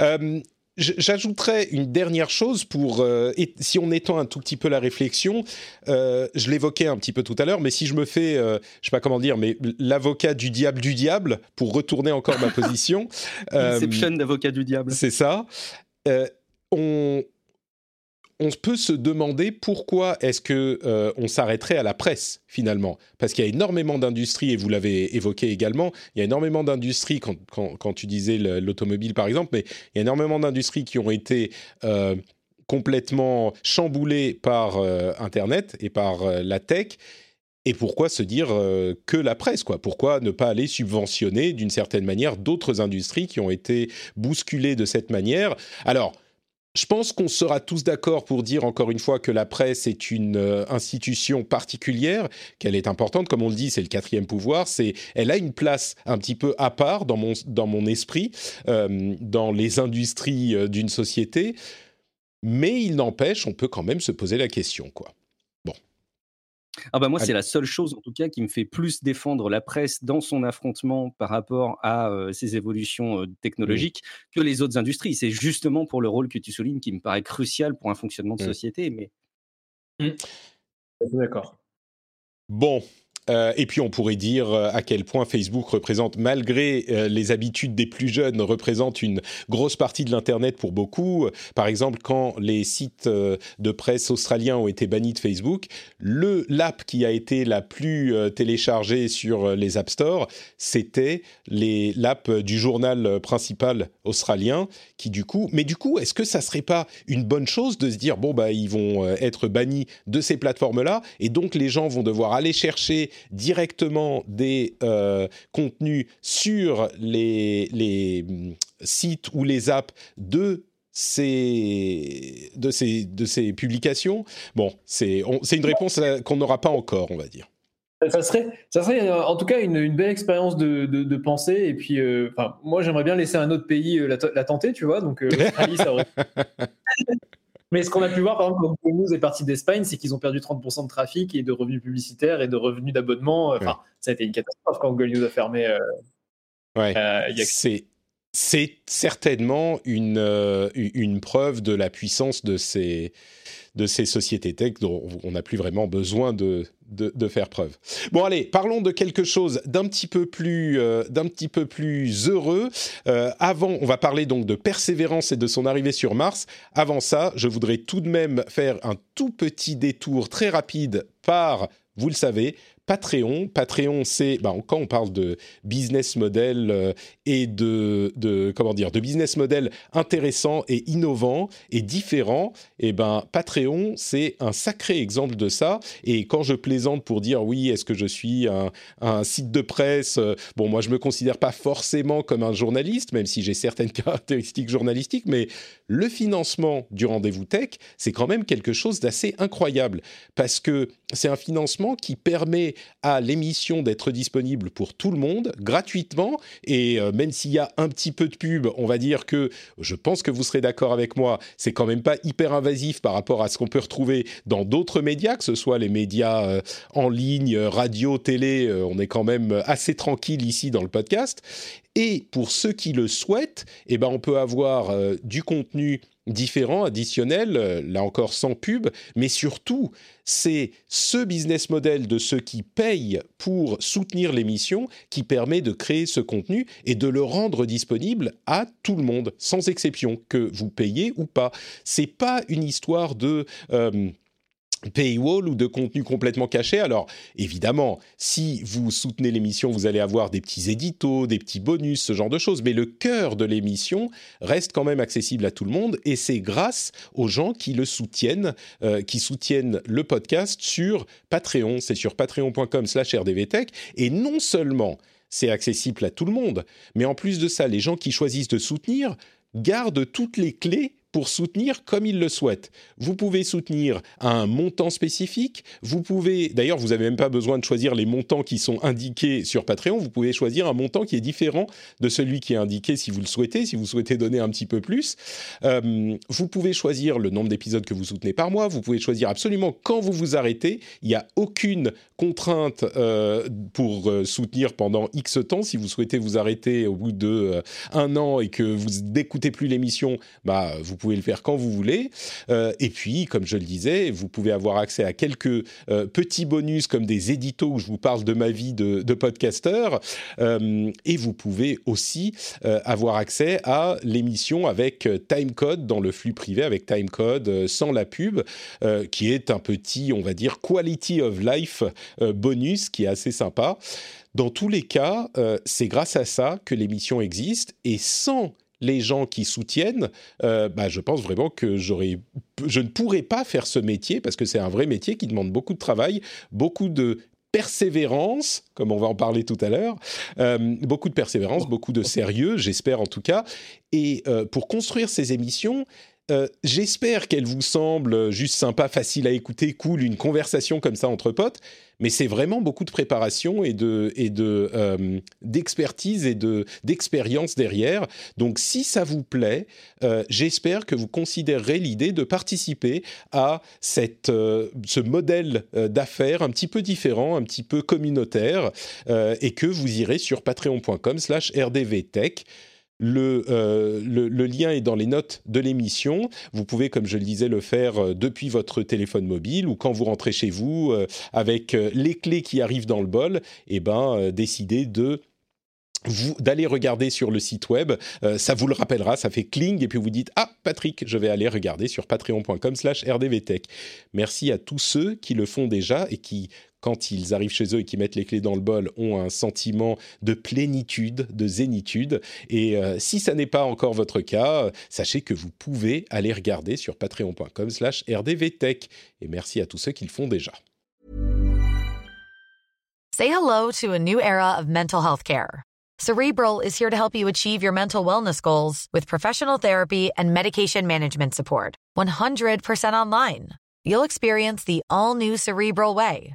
Euh, J'ajouterais une dernière chose pour, euh, si on étend un tout petit peu la réflexion, euh, je l'évoquais un petit peu tout à l'heure, mais si je me fais, euh, je sais pas comment dire, mais l'avocat du diable du diable, pour retourner encore ma position. Inception d'avocat du diable. C'est ça. on, on peut se demander pourquoi est-ce que euh, on s'arrêterait à la presse finalement. Parce qu'il y a énormément d'industries, et vous l'avez évoqué également, il y a énormément d'industries, quand, tu disais l'automobile par exemple, mais il y a énormément d'industries qui ont été euh, complètement chamboulées par euh, Internet et par la tech. Et pourquoi se dire que la presse quoi? Pourquoi ne pas aller subventionner d'une certaine manière d'autres industries qui ont été bousculées de cette manière? Alors, je pense qu'on sera tous d'accord pour dire encore une fois que la presse est une euh, institution particulière, qu'elle est importante, comme on le dit, c'est le quatrième pouvoir, c'est, elle a une place un petit peu à part dans mon, dans mon esprit, euh, dans les industries euh, d'une société, mais il n'empêche, on peut quand même se poser la question, quoi. Ah bah moi, c'est la seule chose, en tout cas, qui me fait plus défendre la presse dans son affrontement par rapport à ces évolutions technologiques que les autres industries. C'est justement pour le rôle que tu soulignes qui me paraît crucial pour un fonctionnement de mmh. société. Mais... Mmh. D'accord. Bon, euh, et puis on pourrait dire euh, à quel point Facebook représente, malgré euh, les habitudes des plus jeunes, représente une grosse partie de l'Internet pour beaucoup. Par exemple, quand les sites de presse australiens ont été bannis de Facebook, le l'app qui a été la plus téléchargée sur les App Store, c'était l'app du journal principal australien, qui du coup, mais du coup, est-ce que ça serait pas une bonne chose de se dire bon bah ils vont être bannis de ces plateformes-là, et donc les gens vont devoir aller chercher directement des euh, contenus sur les, les mm, sites ou les apps de ces, de ces, de ces publications Bon, c'est une réponse qu'on n'aura pas encore, on va dire. Ça serait, ça serait euh, en tout cas une, une belle expérience de, de, pensée. Et puis, euh, moi, j'aimerais bien laisser un autre pays la, la, tenter, tu vois. Donc, l'Australie, ça aurait. Mais ce qu'on a pu voir, par exemple, quand Google News est parti d'Espagne, c'est qu'ils ont perdu 30% de trafic et de revenus publicitaires et de revenus d'abonnement. Enfin, ça a été une catastrophe quand Google News a fermé. Euh, ouais. Euh, c'est c'est certainement une, euh, une preuve de la puissance de ces, de ces sociétés tech dont on n'a plus vraiment besoin de, de, faire preuve. Bon allez, parlons de quelque chose d'un petit peu plus euh, petit peu plus heureux. Euh, avant, on va parler donc de persévérance et de son arrivée sur Mars. Avant ça, je voudrais tout de même faire un tout petit détour très rapide par vous le savez, Patreon. Patreon, c'est bah, quand on parle de business model euh, et de, comment dire de business model intéressant et innovant et différent. Et eh ben Patreon, c'est un sacré exemple de ça. Et quand je plaisante pour dire oui, est-ce que je suis un, un site de presse euh, Bon, moi je me considère pas forcément comme un journaliste, même si j'ai certaines caractéristiques journalistiques, mais le financement du rendez-vous tech, c'est quand même quelque chose d'assez incroyable parce que c'est un financement qui permet à l'émission d'être disponible pour tout le monde gratuitement et euh, même s'il y a un petit peu de pub, on va dire que je pense que vous serez d'accord avec moi, c'est quand même pas hyper invasif par rapport à ce qu'on peut retrouver dans d'autres médias, que ce soit les médias euh, en ligne, radio, télé, euh, on est quand même assez tranquille ici dans le podcast. Et pour ceux qui le souhaitent, eh ben on peut avoir du contenu différent, additionnel, euh, là encore sans pub, mais surtout, c'est ce business model de ceux qui payent pour soutenir l'émission qui permet de créer ce contenu et de le rendre disponible à tout le monde, sans exception, que vous payez ou pas. C'est pas une histoire de... Euh, paywall ou de contenu complètement caché. Alors, évidemment, si vous soutenez l'émission, vous allez avoir des petits éditos, des petits bonus, ce genre de choses. Mais le cœur de l'émission reste quand même accessible à tout le monde et c'est grâce aux gens qui le soutiennent, euh, qui soutiennent le podcast sur Patreon. C'est sur patreon.com slash rdvtech. Et non seulement c'est accessible à tout le monde, mais en plus de ça, les gens qui choisissent de soutenir gardent toutes les clés pour soutenir comme il le souhaite. Vous pouvez soutenir à un montant spécifique. Vous pouvez, d'ailleurs, vous n'avez même pas besoin de choisir les montants qui sont indiqués sur Patreon. Vous pouvez choisir un montant qui est différent de celui qui est indiqué si vous le souhaitez, si vous souhaitez donner un petit peu plus. Euh, vous pouvez choisir le nombre d'épisodes que vous soutenez par mois. Vous pouvez choisir absolument quand vous vous arrêtez. Il n'y a aucune contrainte euh, pour euh, soutenir pendant X temps. Si vous souhaitez vous arrêter au bout de un an et que vous n'écoutez plus l'émission, bah vous pouvez pouvez le faire quand vous voulez. Euh, et puis, comme je le disais, vous pouvez avoir accès à quelques euh, petits bonus comme des éditos où je vous parle de ma vie de, de podcasteur. Euh, et vous pouvez aussi avoir accès à l'émission avec timecode dans le flux privé, avec timecode sans la pub, qui est un petit, on va dire, quality of life bonus qui est assez sympa. Dans tous les cas, c'est grâce à ça que l'émission existe et sans les gens qui soutiennent, euh, bah, je pense vraiment que j'aurais, je ne pourrais pas faire ce métier parce que c'est un vrai métier qui demande beaucoup de travail, beaucoup de persévérance, comme on va en parler tout à l'heure, euh, beaucoup de persévérance, beaucoup de sérieux, j'espère en tout cas. Et euh, pour construire ces émissions, j'espère qu'elles vous semblent juste sympa, facile à écouter, cool, une conversation comme ça entre potes mais c'est vraiment beaucoup de préparation et de euh, d'expertise et de d'expérience derrière. Donc si ça vous plaît, euh, j'espère que vous considérerez l'idée de participer à cette euh, ce modèle d'affaires un petit peu différent, un petit peu communautaire, et que vous irez sur patreon.com/rdvtech. Euh, le, lien est dans les notes de l'émission. Vous pouvez, comme je le disais, le faire euh, depuis votre téléphone mobile ou quand vous rentrez chez vous euh, avec les clés qui arrivent dans le bol, et eh ben, d'aller regarder sur le site web, ça vous le rappellera, ça fait cling et puis vous dites ah Patrick, je vais aller regarder sur patreon.com/rdvtech. Merci à tous ceux qui le font déjà et qui quand ils arrivent chez eux et qui mettent les clés dans le bol, ont un sentiment de plénitude, de zénitude. Et euh, si ça n'est pas encore votre cas, sachez que vous pouvez aller regarder sur patreon.com slash rdvtech. Et merci à tous ceux qui le font déjà. Say hello to a new era of mental health care. Cerebral is here to help you achieve your mental wellness goals with professional therapy and medication management support. 100% online. You'll experience the all new Cerebral Way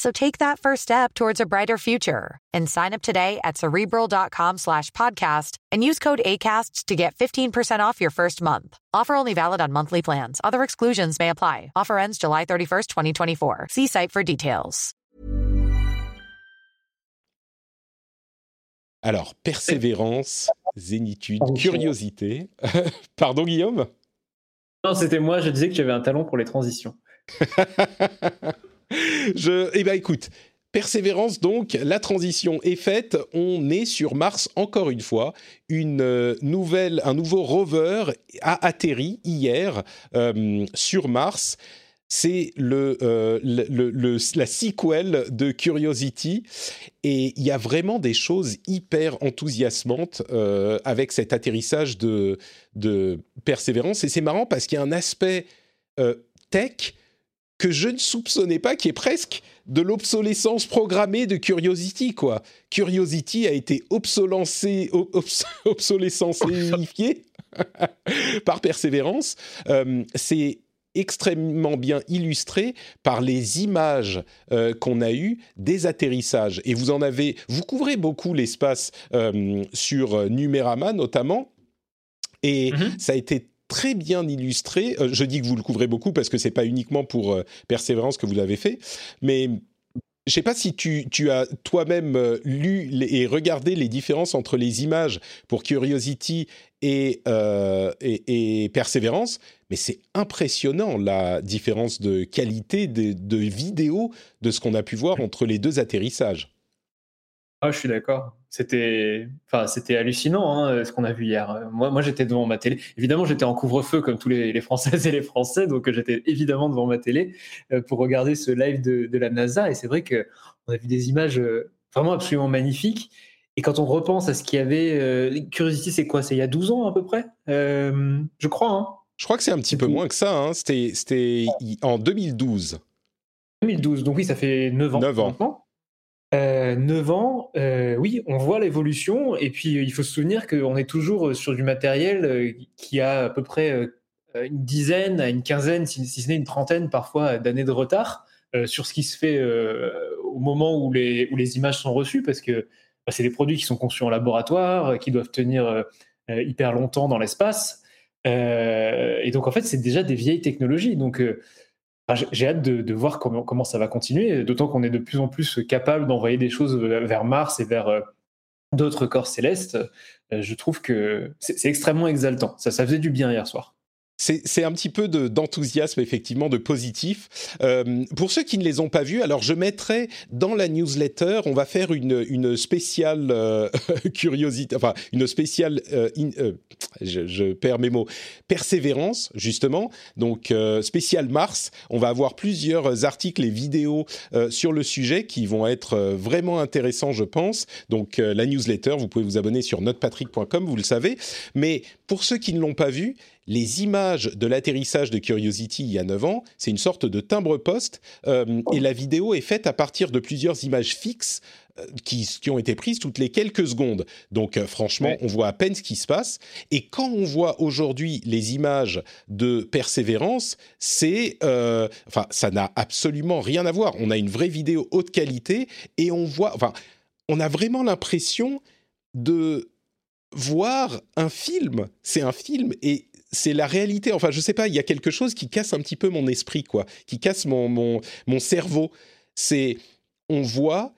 So take that first step towards a brighter future and sign up today at cerebral.com slash podcast and use code ACasts to get 15% off your first month. Offer only valid on monthly plans. Other exclusions may apply. Offer ends July 31st, 2024. See site for details. Alors, persévérance, zénitude, curiosité. Pardon, Guillaume? Non, c'était moi, je disais que j'avais un talent pour les transitions. Je, eh ben écoute, Persévérance donc, la transition est faite, on est sur Mars encore une fois, une euh, nouvelle, un nouveau rover a atterri hier euh, sur Mars. c'est le, la sequel de Curiosity. Et il y a vraiment des choses hyper enthousiasmantes avec cet atterrissage de persévérance. Et c'est marrant parce qu'il y a un aspect tech que je ne soupçonnais pas, qui est presque de l'obsolescence programmée de Curiosity, quoi. Curiosity a été obsolescensé par persévérance. Euh, c'est extrêmement bien illustré par les images euh, qu'on a eues des atterrissages. Et vous en avez, vous couvrez beaucoup l'espace euh, sur Numérama notamment. Et mm-hmm. ça a été très bien illustré. Euh, je dis que vous le couvrez beaucoup parce que c'est pas uniquement pour euh, Persévérance que vous l'avez fait, mais je sais pas si tu, as toi-même euh, lu et regardé les différences entre les images pour Curiosity et, et, Persévérance, mais c'est impressionnant la différence de qualité de, de vidéo de ce qu'on a pu voir entre les deux atterrissages. Ah, je suis d'accord. C'était, enfin, c'était hallucinant hein, ce qu'on a vu hier. Moi, moi, j'étais devant ma télé. Évidemment, j'étais en couvre-feu comme tous les, Françaises et les Français, donc j'étais évidemment devant ma télé euh, pour regarder ce live de, la NASA. Et c'est vrai que on a vu des images euh, vraiment absolument magnifiques. Et quand on repense à ce qu'il y avait, euh, Curiosity, c'est quoi? C'est il y a 12 ans à peu près, je crois. Hein. je crois que c'est un petit peu moins que ça. Hein. C'était, c'était en 2012. 2012, donc oui, ça fait 9 ans. 9 ans. Maintenant. Euh, 9 ans, euh, oui, on voit l'évolution. Et puis, il faut se souvenir qu'on est toujours sur du matériel euh, qui a à peu près euh, une dizaine à une quinzaine, si, ce n'est une trentaine parfois d'années de retard sur ce qui se fait au moment où les, où les images sont reçues, parce que bah, c'est des produits qui sont conçus en laboratoire, qui doivent tenir hyper longtemps dans l'espace. et donc, en fait, c'est déjà des vieilles technologies. Donc, j'ai hâte de, voir comment, comment ça va continuer, d'autant qu'on est de plus en plus capable d'envoyer des choses vers Mars et vers euh, d'autres corps célestes. Euh, je trouve que c'est extrêmement exaltant. Ça, ça faisait du bien hier soir c'est un petit peu d'enthousiasme, effectivement, de positif. Euh, pour ceux qui ne les ont pas vus, alors je mettrai dans la newsletter, on va faire une, une spéciale euh, curiosité, enfin une spéciale, euh, je, je, perds mes mots, persévérance, justement. Donc spéciale Mars, on va avoir plusieurs articles et vidéos sur le sujet qui vont être vraiment intéressants, je pense. Donc la newsletter, vous pouvez vous abonner sur notepatrick.com, vous le savez. Mais pour ceux qui ne l'ont pas vu, les images de l'atterrissage de Curiosity il y a 9 ans, c'est une sorte de timbre-poste, euh, et la vidéo est faite à partir de plusieurs images fixes euh, qui, ont été prises toutes les quelques secondes. Donc euh, franchement, on voit à peine ce qui se passe. Et quand on voit aujourd'hui les images de Persévérance, c'est, enfin, ça n'a absolument rien à voir. On a une vraie vidéo haute qualité et on voit, enfin, on a vraiment l'impression de voir un film. C'est un film et c'est la réalité. Enfin, je sais pas, il y a quelque chose qui casse un petit peu mon esprit, quoi, qui casse mon, mon, mon cerveau. C'est, on voit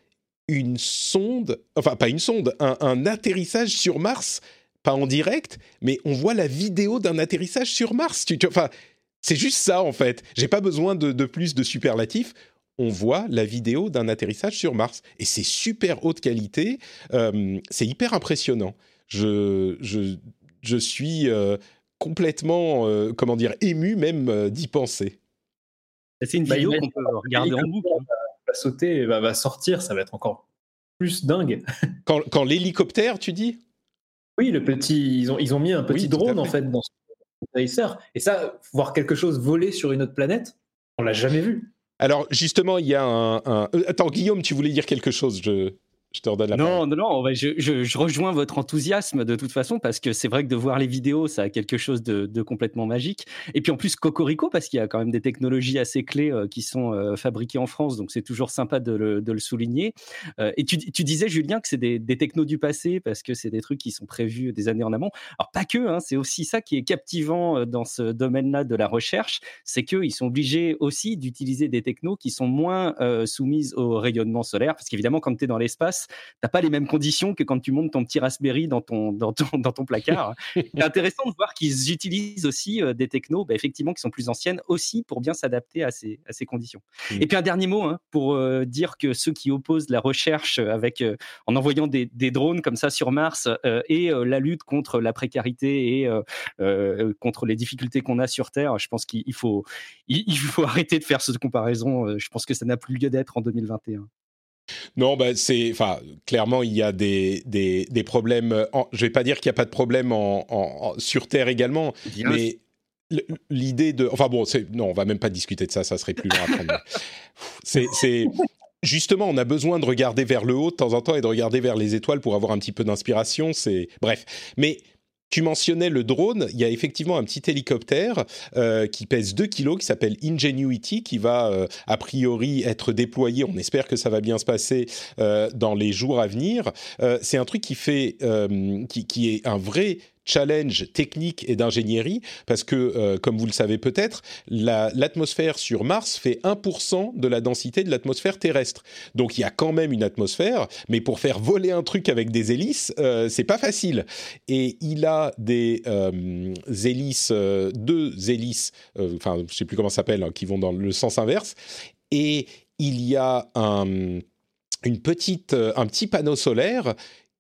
une sonde, enfin, pas une sonde, un, atterrissage sur Mars, pas en direct, mais on voit la vidéo d'un atterrissage sur Mars. Tu, enfin, c'est juste ça, en fait. J'ai pas besoin de, de plus de superlatifs on voit la vidéo d'un atterrissage sur Mars. Et c'est super haute qualité, euh, c'est hyper impressionnant. Je, je, je suis euh, complètement, euh, comment dire, ému même euh, d'y penser. C'est une vidéo qu'on peut regarder en boucle. Hein. Va, sauter, va, va, sortir, ça va être encore plus dingue. Quand, l'hélicoptère, tu dis? Oui, le petit, ils ont, ils ont mis un petit drone en fait dans ce Et ça, voir quelque chose voler sur une autre planète, on l'a jamais vu. Alors justement, il y a un, un... Euh, attends, Guillaume, tu voulais dire quelque chose je... Je te redonne la non, parole. Non, non, non, je, je, je, rejoins votre enthousiasme de toute façon parce que c'est vrai que de voir les vidéos, ça a quelque chose de, de complètement magique. Et puis en plus, Cocorico, parce qu'il y a quand même des technologies assez clés euh, qui sont euh, fabriquées en France, donc c'est toujours sympa de le, de le souligner. Euh, et tu, tu, disais, Julien, que c'est des, des, technos du passé parce que c'est des trucs qui sont prévus des années en amont. Alors pas que, hein, c'est aussi ça qui est captivant dans ce domaine-là de la recherche, c'est qu'ils sont obligés aussi d'utiliser des technos qui sont moins soumises au rayonnement solaire, parce qu'évidemment, quand tu es dans l'espace, Mars, t'as pas les mêmes conditions que quand tu montes ton petit Raspberry dans ton, dans ton, dans ton placard. C'est intéressant de voir qu'ils utilisent aussi des technos, bah, effectivement, qui sont plus anciennes aussi pour bien s'adapter à ces, à ces conditions. Mmh. Et puis un dernier mot hein, pour dire que ceux qui opposent la recherche avec, en envoyant des, des, drones comme ça sur Mars et la lutte contre la précarité et contre les difficultés qu'on a sur Terre, je pense qu'il faut, il, faut arrêter de faire cette comparaison. Je pense que ça n'a plus lieu d'être en 2021. Non, bah c'est, enfin, clairement, il y a des, des, des problèmes. En, je vais pas dire qu'il n'y a pas de problème en, sur Terre également, mais l'idée de, enfin bon, c'est, non, on va même pas discuter de ça, ça serait plus long à c'est, c'est, justement, on a besoin de regarder vers le haut de temps en temps et de regarder vers les étoiles pour avoir un petit peu d'inspiration. C'est, bref, mais tu mentionnais le drone. Il y a effectivement un petit hélicoptère euh, qui pèse 2 kilos, qui s'appelle Ingenuity, qui va euh, a priori être déployé. On espère que ça va bien se passer euh, dans les jours à venir. c'est un truc qui fait, qui, qui, est un vrai challenge technique et d'ingénierie, parce que, euh, comme vous le savez peut-être, l'atmosphère sur Mars fait 1% de la densité de l'atmosphère terrestre. Donc il y a quand même une atmosphère, mais pour faire voler un truc avec des hélices, euh, c'est pas facile. Et il a des euh, hélices, deux hélices, enfin je sais plus comment ça s'appelle, hein, qui vont dans le sens inverse, et il y a un, une petite, un petit panneau solaire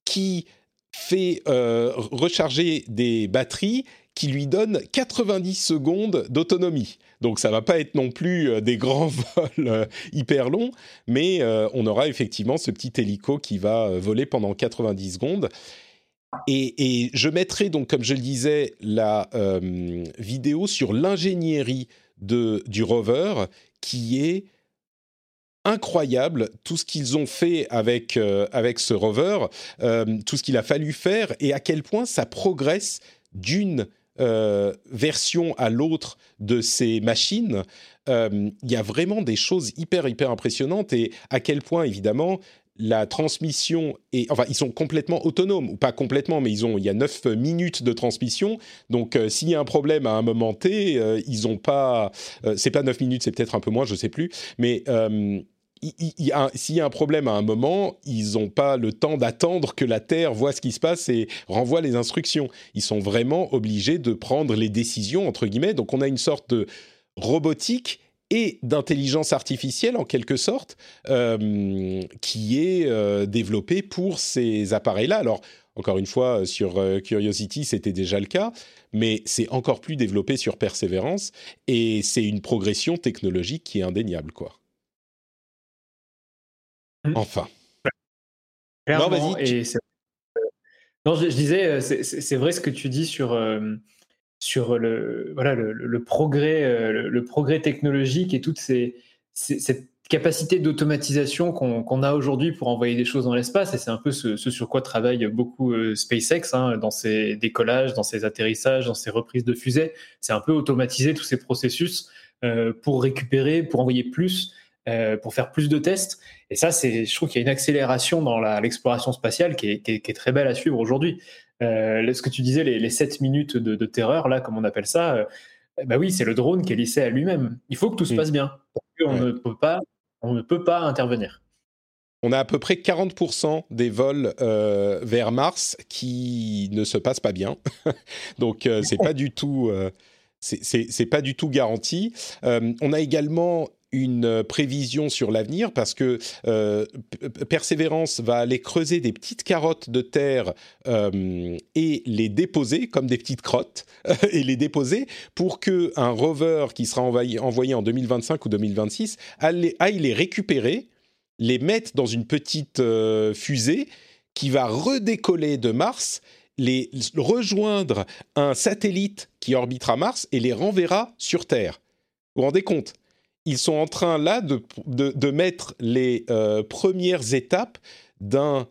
qui fait euh, recharger des batteries qui lui donnent 90 secondes d'autonomie. Donc ça va pas être non plus euh, des grands vols euh, hyper longs, mais on aura effectivement ce petit hélico qui va voler pendant 90 secondes. Et, je mettrai donc, comme je le disais, la vidéo sur l'ingénierie du rover qui est incroyable tout ce qu'ils ont fait avec, euh, ce rover, euh, tout ce qu'il a fallu faire et à quel point ça progresse d'une euh, version à l'autre de ces machines. Il y a vraiment des choses hyper, hyper impressionnantes et à quel point, évidemment, la transmission est, enfin, ils sont complètement autonomes ou pas complètement, mais ils ont, il y a 9 minutes de transmission. Donc, s'il y a un problème à un moment T, ils ont pas, c'est pas 9 minutes, c'est peut-être un peu moins, je sais plus, mais s'il y a un problème à un moment, ils n'ont pas le temps d'attendre que la Terre voit ce qui se passe et renvoie les instructions. Ils sont vraiment obligés de prendre les décisions, entre guillemets. Donc on a une sorte de robotique et d'intelligence artificielle en quelque sorte euh, qui est euh, développée pour ces appareils-là. Alors encore une fois, sur euh, Curiosity, c'était déjà le cas, mais c'est encore plus développé sur Perseverance et c'est une progression technologique qui est indéniable, quoi. Mmh. Enfin. non, vas-y. Non, je, disais, c'est vrai ce que tu dis sur, sur le, voilà, le, progrès, euh, le, progrès technologique et toute cette capacité d'automatisation qu'on a aujourd'hui pour envoyer des choses dans l'espace. Et c'est un peu ce, sur quoi travaille beaucoup SpaceX hein, dans ses décollages, dans ses atterrissages, dans ses reprises de fusées. C'est un peu automatiser tous ces processus pour récupérer, pour envoyer plus. Euh, pour faire plus de tests. Et ça, je trouve qu'il y a une accélération dans l'exploration spatiale qui est, très belle à suivre aujourd'hui. Euh, ce que tu disais, les, les 7 minutes de, terreur, là, comme on appelle ça, euh, bah oui, c'est le drone qui est lissé à lui-même. Il faut que tout se passe bien. on, ne peut pas, on ne peut pas intervenir. On a à peu près 40% des vols vers Mars qui ne se passent pas bien. Donc, c'est pas du tout. c'est pas du tout garanti. on a également une euh, prévision sur l'avenir parce que euh, Persévérance va aller creuser des petites carottes de terre euh, et les déposer comme des petites crottes et les déposer pour que un rover qui sera envoyé, en 2025 ou 2026 aille, aille, les récupérer, les mettre dans une petite fusée qui va redécoller de Mars les rejoindre un satellite qui orbitera Mars et les renverra sur Terre. Vous vous rendez compte? Ils sont en train là de, de, mettre les euh, premières étapes d'un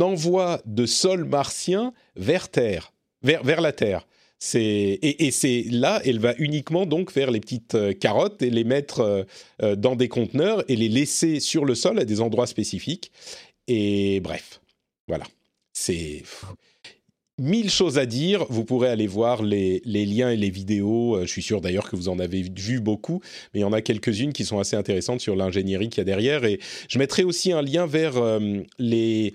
envoi de sol martien vers Terre, vers, vers la Terre. Et, et c'est là, elle va uniquement donc faire les petites euh, carottes et les mettre euh, dans des conteneurs et les laisser sur le sol à des endroits spécifiques. Et bref, voilà. C'est mille choses à dire. Vous pourrez aller voir les, liens et les vidéos. Euh, je suis sûr d'ailleurs que vous en avez vu beaucoup, mais il y en a quelques-unes qui sont assez intéressantes sur l'ingénierie qu'il y a derrière. Et je mettrai aussi un lien vers euh, les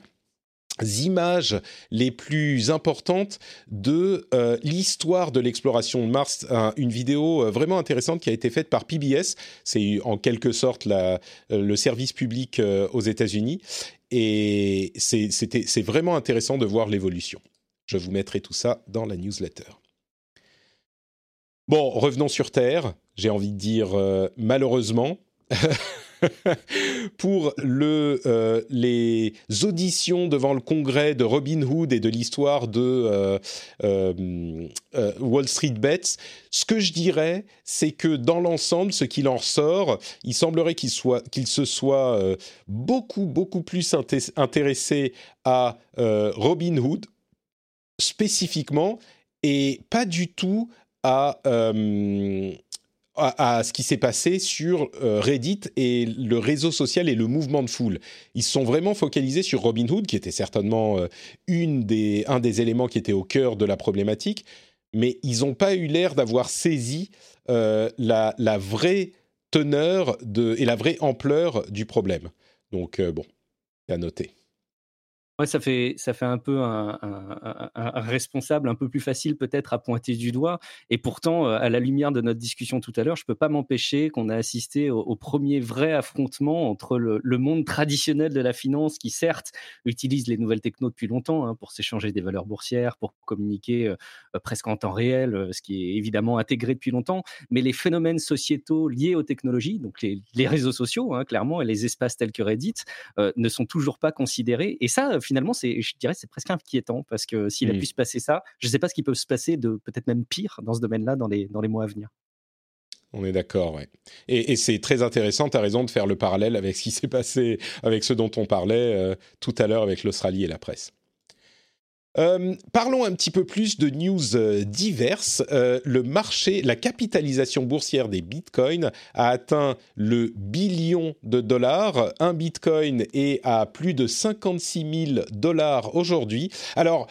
images les plus importantes de euh, l'histoire de l'exploration de Mars. une vidéo vraiment intéressante qui a été faite par PBS. C'est en quelque sorte le service public aux États-Unis. Et c'est vraiment intéressant de voir l'évolution. Je vous mettrai tout ça dans la newsletter. Bon, revenons sur Terre. J'ai envie de dire euh, malheureusement. pour euh, les auditions devant le congrès de Robin Hood et de l'histoire de euh, Wall Street Bets, ce que je dirais, c'est que dans l'ensemble, ce qu'il en ressort, il semblerait qu'il se soit beaucoup, beaucoup plus intéressé à Robin Hood spécifiquement et pas du tout à, euh, à, ce qui s'est passé sur euh, Reddit et le réseau social et le mouvement de foule. Ils sont vraiment focalisés sur Robinhood, qui était certainement euh, une des, un des éléments qui était au cœur de la problématique, mais ils n'ont pas eu l'air d'avoir saisi la, la, vraie teneur de, et la vraie ampleur du problème. Donc, bon, à noter. Ouais, ça fait, ça fait un peu un, responsable un peu plus facile peut-être à pointer du doigt. Et pourtant, euh, à la lumière de notre discussion tout à l'heure, je ne peux pas m'empêcher qu'on a assisté au, premier vrai affrontement entre le, monde traditionnel de la finance, qui certes utilise les nouvelles techno depuis longtemps hein, pour s'échanger des valeurs boursières, pour communiquer euh, euh, presque en temps réel, ce qui est évidemment intégré depuis longtemps, mais les phénomènes sociétaux liés aux technologies, donc les, réseaux sociaux, hein, clairement, et les espaces tels que Reddit, ne sont toujours pas considérés. Et ça, finalement, c'est, je dirais, c'est presque inquiétant parce que s'il a pu se passer ça, je ne sais pas ce qui peut se passer de peut-être même pire dans ce domaine-là dans les, dans les mois à venir. On est d'accord, ouais. Et, c'est très intéressant, tu as raison de faire le parallèle avec ce qui s'est passé, avec ce dont on parlait euh, tout à l'heure avec l'Australie et la presse. Euh, parlons un petit peu plus de news euh, diverses. Euh, le marché, la capitalisation boursière des bitcoins a atteint le billion de dollars. Un bitcoin est à plus de 56 000 dollars aujourd'hui. Alors,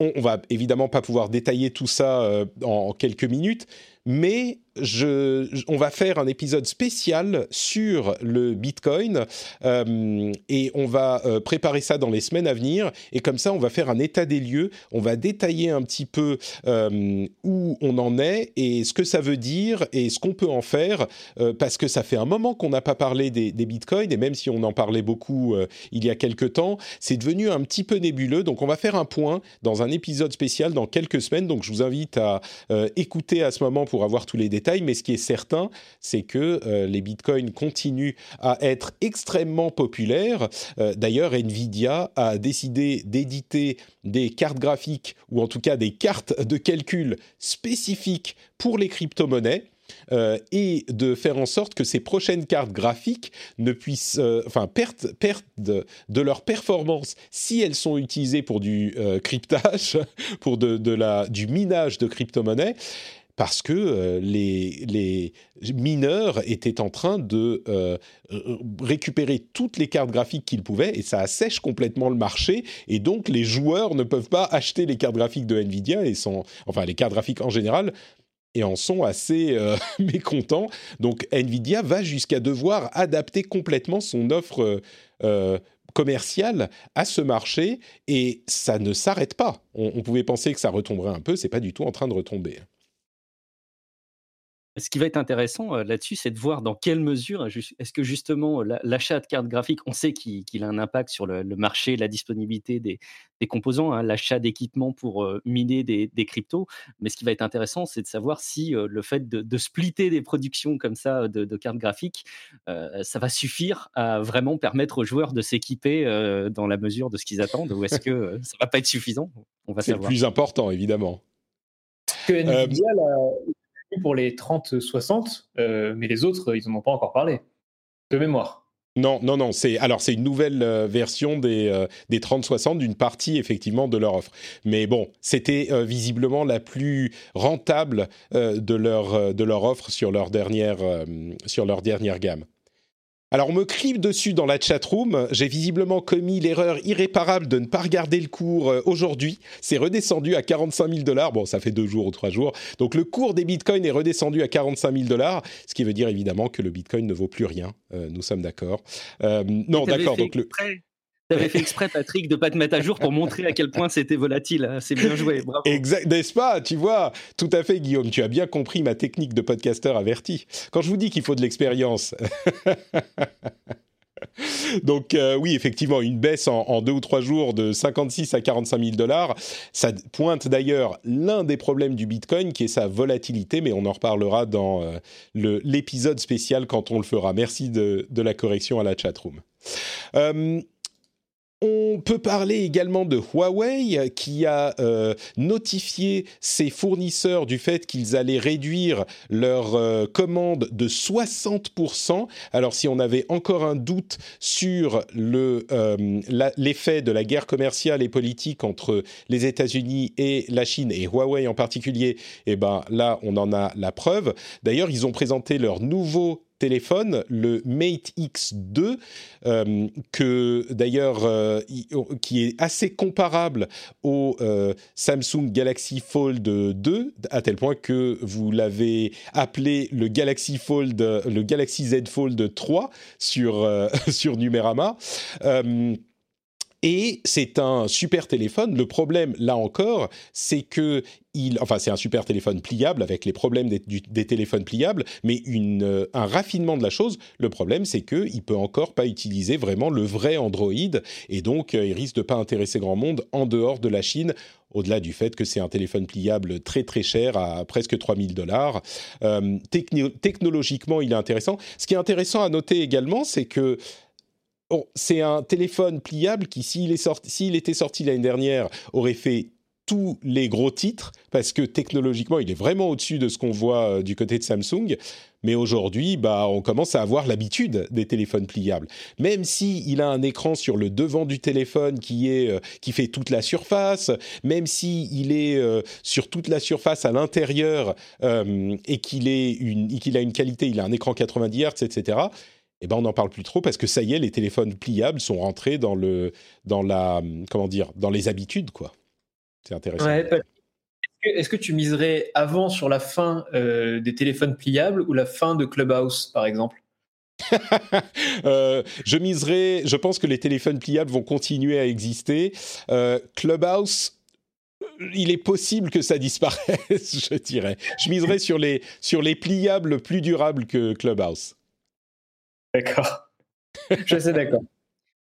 on, on, va évidemment pas pouvoir détailler tout ça en quelques minutes, mais on va faire un épisode spécial sur le Bitcoin euh, et on va euh, préparer ça dans les semaines à venir. Et comme ça, on va faire un état des lieux. On va détailler un petit peu euh, où on en est et ce que ça veut dire et ce qu'on peut en faire parce que ça fait un moment qu'on n'a pas parlé des, des, Bitcoins et même si on en parlait beaucoup il y a quelques temps, c'est devenu un petit peu nébuleux. Donc on va faire un point dans un épisode spécial dans quelques semaines. Donc je vous invite à écouter à ce moment pour avoir tous les détails mais ce qui est certain, c'est que euh, les bitcoins continuent à être extrêmement populaires. Euh, d'ailleurs, Nvidia a décidé d'éditer des cartes graphiques, ou en tout cas des cartes de calcul spécifiques pour les crypto-monnaies. Euh, et de faire en sorte que ces prochaines cartes graphiques ne puissent, enfin, perdent, de, leur performance si elles sont utilisées pour du cryptage, pour de, la, du minage de crypto-monnaies parce que euh, les, mineurs étaient en train de euh, récupérer toutes les cartes graphiques qu'ils pouvaient et ça assèche complètement le marché et donc les joueurs ne peuvent pas acheter les cartes graphiques de Nvidia et sont enfin les cartes graphiques en général et en sont assez euh, mécontents. Donc Nvidia va jusqu'à devoir adapter complètement son offre commerciale à ce marché et ça ne s'arrête pas. On, on, pouvait penser que ça retomberait un peu, c'est pas du tout en train de retomber ce qui va être intéressant là-dessus, c'est de voir dans quelle mesure est-ce que justement l'achat de cartes graphiques, on sait qu'il a un impact sur le, marché, la disponibilité des, composants, hein, l'achat d'équipements pour miner des, cryptos. Mais ce qui va être intéressant, c'est de savoir si le fait de, splitter des productions comme ça de, cartes graphiques, ça va suffire à vraiment permettre aux joueurs de s'équiper dans la mesure de ce qu'ils attendent, ou est-ce que ça va pas être suffisant? On va C'est le plus important, évidemment. Que Nvidia, pour les 30-60, euh, mais les autres, ils n'en ont pas encore parlé. De mémoire. Non, non, non. Alors c'est une nouvelle euh, version des euh, des 30-60 d'une partie effectivement de leur offre. Mais bon, c'était visiblement la plus rentable de leur de leur offre sur leur dernière sur leur dernière gamme. Alors on me crie dessus dans la chatroom, j'ai visiblement commis l'erreur irréparable de ne pas regarder le cours euh, aujourd'hui. C'est redescendu à 45 000 dollars, bon ça fait deux jours ou trois jours. Donc le cours des bitcoins est redescendu à 45 000 dollars, ce qui veut dire évidemment que le bitcoin ne vaut plus rien, euh, nous sommes d'accord. Euh, non d'accord, donc le... avais fait exprès, Patrick, de pas te mettre à jour pour montrer à quel point c'était volatile. Hein. C'est bien joué, bravo. Exact, n'est-ce pas? Tu vois, tout à fait, Guillaume. Tu as bien compris ma technique de podcasteur averti. Quand je vous dis qu'il faut de l'expérience. Donc euh, oui, effectivement, une baisse en, deux ou trois jours de 56 à 45 000 dollars. Ça pointe d'ailleurs l'un des problèmes du Bitcoin, qui est sa volatilité, mais on en reparlera dans euh, l'épisode spécial quand on le fera. Merci de, de la correction à la chatroom. Euh, on peut parler également de Huawei qui a euh, notifié ses fournisseurs du fait qu'ils allaient réduire leurs euh, commandes de 60%. Alors si on avait encore un doute sur euh, l'effet de la guerre commerciale et politique entre les États-Unis et la Chine et Huawei en particulier, eh ben là on en a la preuve. D'ailleurs ils ont présenté leur nouveau téléphone, le Mate X2, euh, que d'ailleurs euh, qui est assez comparable au euh, Samsung Galaxy Fold 2, à tel point que vous l'avez appelé le Galaxy Fold, le Galaxy Z Fold 3 sur sur Numérama. Et c'est un super téléphone. Le problème, là encore, c'est que il, enfin, c'est un super téléphone pliable avec les problèmes des, téléphones pliables, mais euh, un raffinement de la chose. Le problème, c'est que il peut encore pas utiliser vraiment le vrai Android, et donc euh, il risque de pas intéresser grand monde en dehors de la Chine. Au-delà du fait que c'est un téléphone pliable très très cher à presque 3000 dollars. Euh, technologiquement, il est intéressant. Ce qui est intéressant à noter également, c'est que c'est un téléphone pliable qui, s'il, était sorti l'année dernière, aurait fait tous les gros titres, parce que technologiquement, il est vraiment au-dessus de ce qu'on voit euh, du côté de Samsung. Mais aujourd'hui, bah, on commence à avoir l'habitude des téléphones pliables. Même si il a un écran sur le devant du téléphone qui euh, fait toute la surface, même si il est euh, sur toute la surface à l'intérieur et qu'il qu'il a une qualité, il a un écran 90 Hz, etc eh ben on n'en parle plus trop parce que ça y est, les téléphones pliables sont rentrés dans le, dans la, comment dire, dans les habitudes, quoi. C'est intéressant. Est-ce que, tu miserais avant sur la fin euh, des téléphones pliables ou la fin de Clubhouse, par exemple? Euh, je miserais, je pense que les téléphones pliables vont continuer à exister. Euh, Clubhouse, il est possible que ça disparaisse, je dirais. Je miserais sur les, sur les pliables plus durables que Clubhouse. D'accord. Je suis d'accord.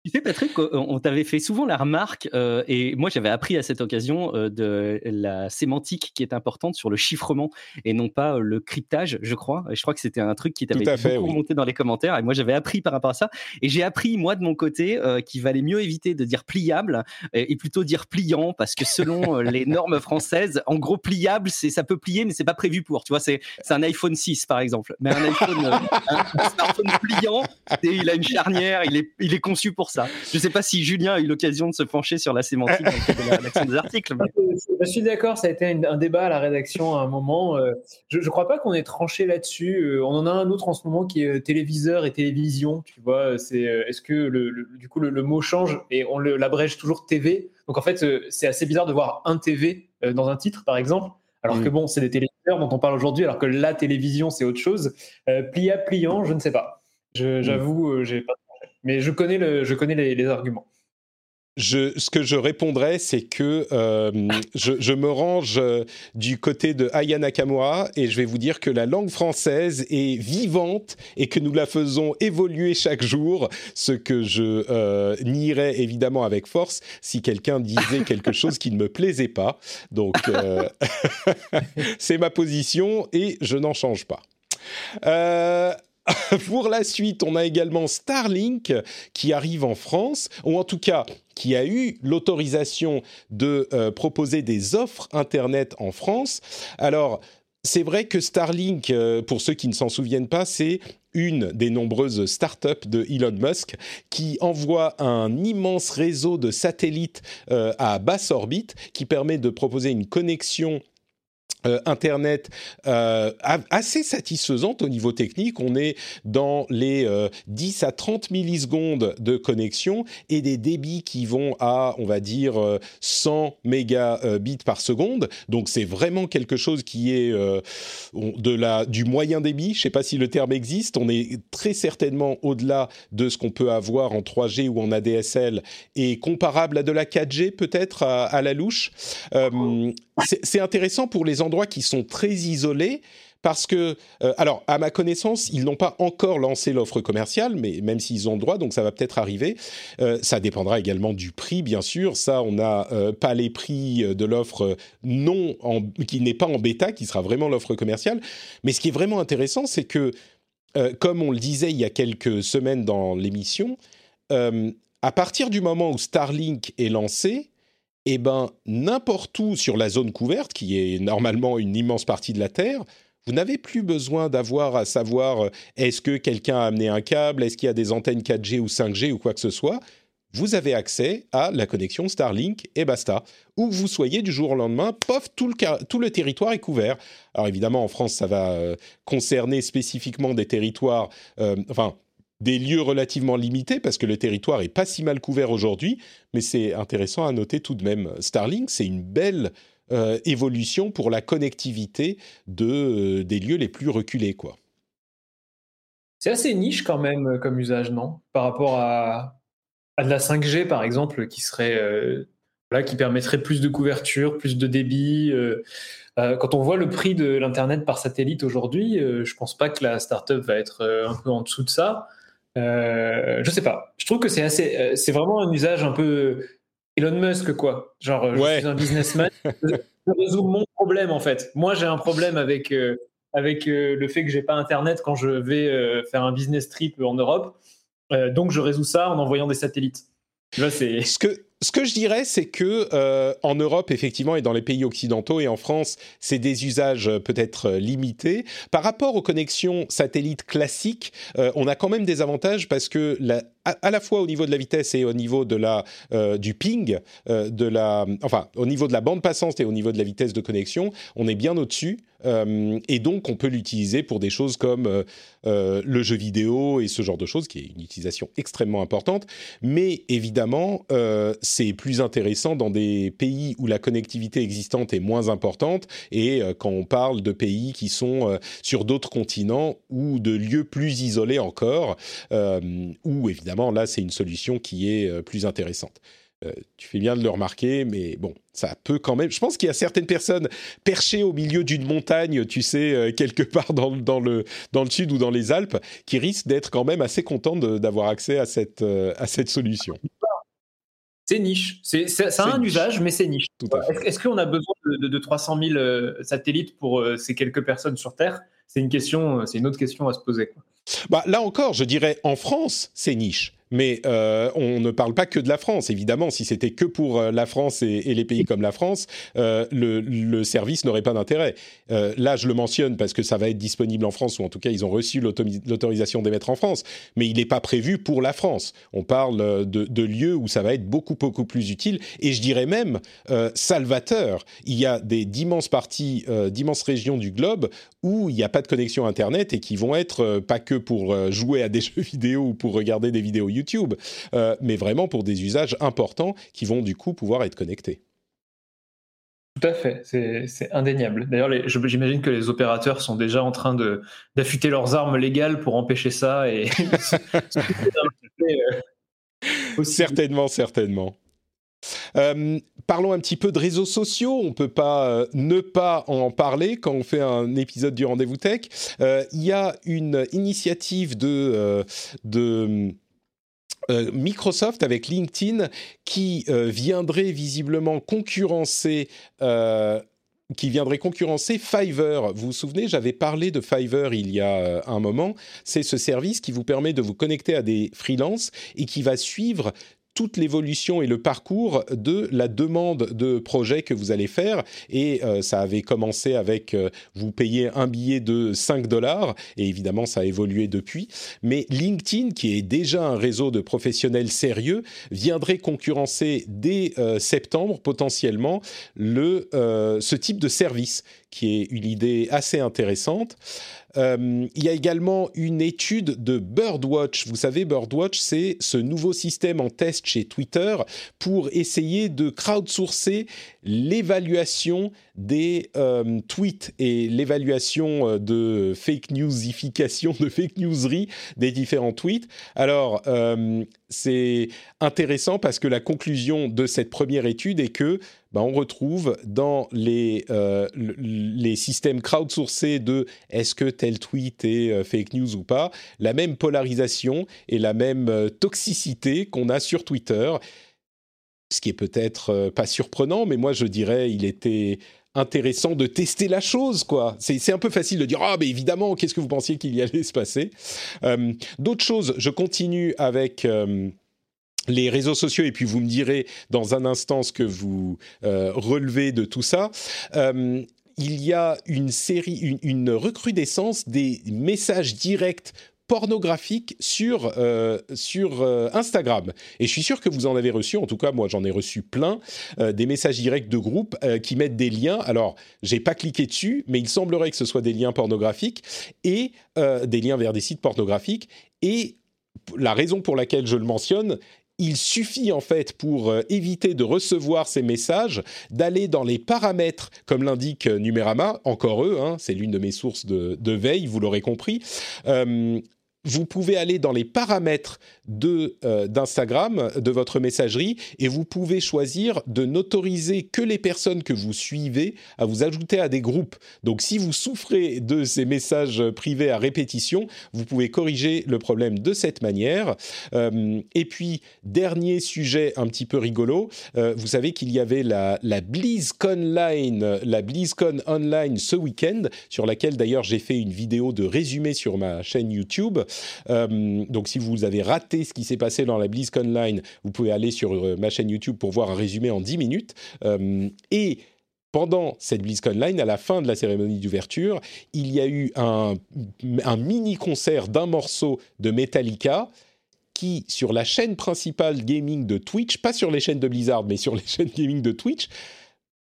Tu sais, Patrick, on t'avait fait souvent la remarque, euh, et moi j'avais appris à cette occasion euh, de la sémantique qui est importante sur le chiffrement et non pas euh, le cryptage, je crois. Et je crois que c'était un truc qui t'avait beaucoup remonté dans les commentaires, et moi j'avais appris par rapport à ça. Et j'ai appris, moi de mon côté, qu'il valait mieux éviter de dire pliable et, plutôt dire pliant, parce que selon les normes françaises, en gros, pliable, c'est ça peut plier, mais c'est pas prévu pour. Tu vois, c'est un iPhone 6 par exemple. Mais un iPhone, un, smartphone pliant, il a une charnière, il est, il est conçu pour ça. Je ne sais pas si Julien a eu l'occasion de se pencher sur la sémantique de la rédaction des articles. Je suis d'accord, ça a été un débat à la rédaction à un moment. Euh, je ne crois pas qu'on ait tranché là-dessus. Euh, on en a un autre en ce moment qui est euh, téléviseur et télévision. Tu vois, c'est est-ce que le, du coup le, mot change et on l'abrège toujours TV. Donc en fait, c'est assez bizarre de voir un TV dans un titre, par exemple. Alors que mm. bon, c'est des téléviseurs dont on parle aujourd'hui, alors que la télévision, c'est autre chose. pliable, pliant, je ne sais pas. Mm. J'avoue, j'ai pas mais je connais, le, je connais les, arguments. Je, ce que je répondrais, c'est que euh, je, me range euh, du côté de Aya Nakamura et je vais vous dire que la langue française est vivante et que nous la faisons évoluer chaque jour, ce que je euh, nierais évidemment avec force si quelqu'un disait quelque chose qui ne me plaisait pas. Donc, c'est ma position et je n'en change pas. Pour la suite, on a également Starlink qui arrive en France, ou en tout cas qui a eu l'autorisation de euh, proposer des offres Internet en France. Alors, c'est vrai que Starlink, euh, pour ceux qui ne s'en souviennent pas, c'est une des nombreuses startups de Elon Musk qui envoie un immense réseau de satellites euh, à basse orbite qui permet de proposer une connexion euh, Internet euh, assez satisfaisante au niveau technique. On est dans les 10 à 30 millisecondes de connexion et des débits qui vont à, on va dire, 100 mégabits par seconde. Donc c'est vraiment quelque chose qui est de la, du moyen débit. Je ne sais pas si le terme existe. On est très certainement au-delà de ce qu'on peut avoir en 3G ou en ADSL et comparable à de la 4G peut-être à, la louche. c'est intéressant pour les endroits qui sont très isolés parce que, euh, alors, à ma connaissance, ils n'ont pas encore lancé l'offre commerciale, mais même s'ils ont le droit, donc ça va peut-être arriver. Euh, ça dépendra également du prix, bien sûr. Ça, on n'a euh, pas les prix de l'offre non qui n'est pas en bêta, qui sera vraiment l'offre commerciale. Mais ce qui est vraiment intéressant, c'est que, comme on le disait il y a quelques semaines dans l'émission, à partir du moment où Starlink est lancé, eh ben, n'importe où sur la zone couverte, qui est normalement une immense partie de la Terre, vous n'avez plus besoin d'avoir à savoir euh, est-ce que quelqu'un a amené un câble, est-ce qu'il y a des antennes 4G ou 5G ou quoi que ce soit. Vous avez accès à la connexion Starlink et basta. Où vous soyez du jour au lendemain, pof, tout le, tout le territoire est couvert. Alors évidemment, en France, ça va euh, concerner spécifiquement des territoires, euh, enfin, des lieux relativement limités parce que le territoire est pas si mal couvert aujourd'hui, mais c'est intéressant à noter tout de même. Starlink, c'est une belle euh, évolution pour la connectivité de, euh, des lieux les plus reculés, quoi. C'est assez niche quand même euh, comme usage, non? Par rapport à, à, de la 5G, par exemple, qui serait là, qui permettrait plus de couverture, plus de débit. quand on voit le prix de l'internet par satellite aujourd'hui, je pense pas que la startup va être un peu en dessous de ça. Euh, je sais pas. Je trouve que c'est assez, euh, c'est vraiment un usage un peu Elon Musk quoi. Genre, je suis un businessman, je résous mon problème en fait. Moi, j'ai un problème avec euh, avec le fait que j'ai pas internet quand je vais faire un business trip en Europe. donc, je résous ça en envoyant des satellites. Là, c'est ce que ce que je dirais, c'est que euh, en Europe, effectivement, et dans les pays occidentaux et en France, c'est des usages euh, peut-être euh, limités. Par rapport aux connexions satellites classiques, on a quand même des avantages parce que la, à, la fois au niveau de la vitesse et au niveau de la du ping, de la, enfin au niveau de la bande passante et au niveau de la vitesse de connexion, on est bien au-dessus. et donc, on peut l'utiliser pour des choses comme le jeu vidéo et ce genre de choses, qui est une utilisation extrêmement importante. Mais évidemment, c'est plus intéressant dans des pays où la connectivité existante est moins importante et euh, quand on parle de pays qui sont euh, sur d'autres continents ou de lieux plus isolés encore, euh, où évidemment là c'est une solution qui est plus intéressante. tu fais bien de le remarquer, mais bon, ça peut quand même. Je pense qu'il y a certaines personnes perchées au milieu d'une montagne, tu sais, quelque part dans, dans, le, dans le sud ou dans les Alpes, qui risquent d'être quand même assez contents d'avoir accès à cette, à cette solution. C'est niche. C'est, ça a un usage, mais c'est niche. Est-ce, qu'on a besoin de, 300 000 euh, satellites pour euh, ces quelques personnes sur Terre? C'est une question, euh, c'est une autre question à se poser. Bah, là encore, je dirais en France, c'est niche mais euh, on ne parle pas que de la France. Évidemment, si c'était que pour euh, la France et, les pays comme la France, euh, le, service n'aurait pas d'intérêt. là, je le mentionne parce que ça va être disponible en France, ou en tout cas, ils ont reçu l'autorisation d'émettre en France, mais il n'est pas prévu pour la France. On parle de, lieux où ça va être beaucoup, beaucoup plus utile, et je dirais même salvateur. Il y a des d'immenses parties, d'immenses régions du globe où il n'y a pas de connexion Internet et qui vont être pas que pour jouer à des jeux vidéo ou pour regarder des vidéos YouTube, YouTube, euh, mais vraiment pour des usages importants qui vont du coup pouvoir être connectés. Tout à fait, c'est indéniable. D'ailleurs, j'imagine que les opérateurs sont déjà en train d'affûter leurs armes légales pour empêcher ça. Et euh, certainement, certainement. Euh, parlons un petit peu de réseaux sociaux. On ne peut pas ne pas en parler quand on fait un épisode du Rendez-vous Tech. Il y a une initiative de, de Microsoft avec LinkedIn qui euh, viendrait visiblement concurrencer euh, qui viendrait concurrencer Fiverr. Vous vous souvenez, j'avais parlé de Fiverr il y a un moment. C'est ce service qui vous permet de vous connecter à des freelances et qui va suivre toute l'évolution et le parcours de la demande de projet que vous allez faire. Et euh, ça avait commencé avec euh, vous payez un billet de 5 dollars, et évidemment ça a évolué depuis. Mais LinkedIn, qui est déjà un réseau de professionnels sérieux, viendrait concurrencer dès euh, septembre potentiellement le, ce type de service, qui est une idée assez intéressante. Euh, il y a également une étude de Birdwatch. Vous savez, Birdwatch, c'est ce nouveau système en test chez Twitter pour essayer de crowdsourcer l'évaluation des euh, tweets et l'évaluation euh, de fake newsification, de fake newserie des différents tweets. Alors, c'est intéressant parce que la conclusion de cette première étude est que ben, on retrouve dans les, euh, les systèmes crowdsourcés de est-ce que tel tweet est euh, fake news ou pas, la même polarisation et la même euh, toxicité qu'on a sur Twitter. Ce qui est peut-être pas surprenant, mais moi je dirais il était intéressant de tester la chose, quoi. C'est un peu facile de dire ah mais évidemment qu'est-ce que vous pensiez qu'il allait se passer? D'autres choses, je continue avec les réseaux sociaux et puis vous me direz dans un instant ce que vous euh, relevez de tout ça. Euh, il y a une série, une, recrudescence des messages directs pornographiques sur, euh, sur Instagram. Et je suis sûr que vous en avez reçu, en tout cas moi j'en ai reçu plein, des messages directs de groupe qui mettent des liens. Alors j'ai pas cliqué dessus, mais il semblerait que ce soit des liens pornographiques et des liens vers des sites pornographiques. Et la raison pour laquelle je le mentionne, il suffit en fait pour euh, éviter de recevoir ces messages d'aller dans les paramètres, comme l'indique Numérama, encore eux, hein, c'est l'une de mes sources de, veille, vous l'aurez compris. Euh, vous pouvez aller dans les paramètres de euh, d'Instagram de votre messagerie et vous pouvez choisir de n'autoriser que les personnes que vous suivez à vous ajouter à des groupes. Donc si vous souffrez de ces messages privés à répétition, vous pouvez corriger le problème de cette manière. Euh, et puis dernier sujet un petit peu rigolo, euh, vous savez qu'il y avait la, la BlizzCon Line, la BlizzCon Online ce week-end sur laquelle d'ailleurs j'ai fait une vidéo de résumé sur ma chaîne YouTube. Euh, donc si vous avez raté ce qui s'est passé dans la BlizzCon Line, vous pouvez aller sur euh, ma chaîne YouTube pour voir un résumé en 10 minutes. Euh, et pendant cette BlizzCon Line, à la fin de la cérémonie d'ouverture, il y a eu un, mini-concert d'un morceau de Metallica qui, sur la chaîne principale gaming de Twitch, pas sur les chaînes de Blizzard, mais sur les chaînes gaming de Twitch,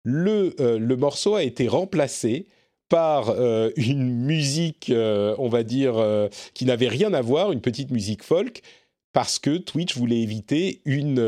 le, le morceau a été remplacé par euh, une musique, euh, on va dire, euh, qui n'avait rien à voir, une petite musique folk, parce que Twitch voulait éviter une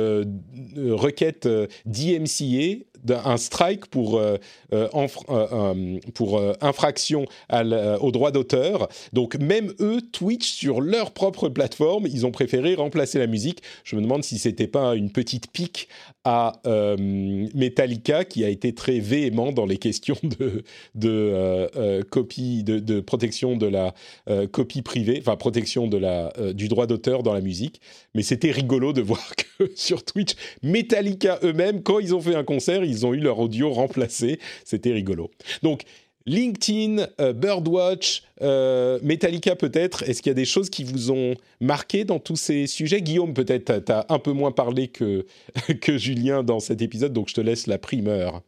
requête d'IMCA un strike pour, euh, euh, euh, pour infraction au droit d'auteur. Donc même eux, Twitch, sur leur propre plateforme, ils ont préféré remplacer la musique. Je me demande si c'était pas une petite pique à Metallica qui a été très véhément dans les questions de, de copie, de, protection de la copie privée, enfin protection de la, du droit d'auteur dans la musique. Mais c'était rigolo de voir que sur Twitch, Metallica eux-mêmes, quand ils ont fait un concert, ils ont eu leur audio remplacé. C'était rigolo. Donc, LinkedIn, euh, Birdwatch, euh, Metallica peut-être, est-ce qu'il y a des choses qui vous ont marqué dans tous ces sujets? Guillaume, peut-être, tu as un peu moins parlé que, que Julien dans cet épisode, donc je te laisse la primeur.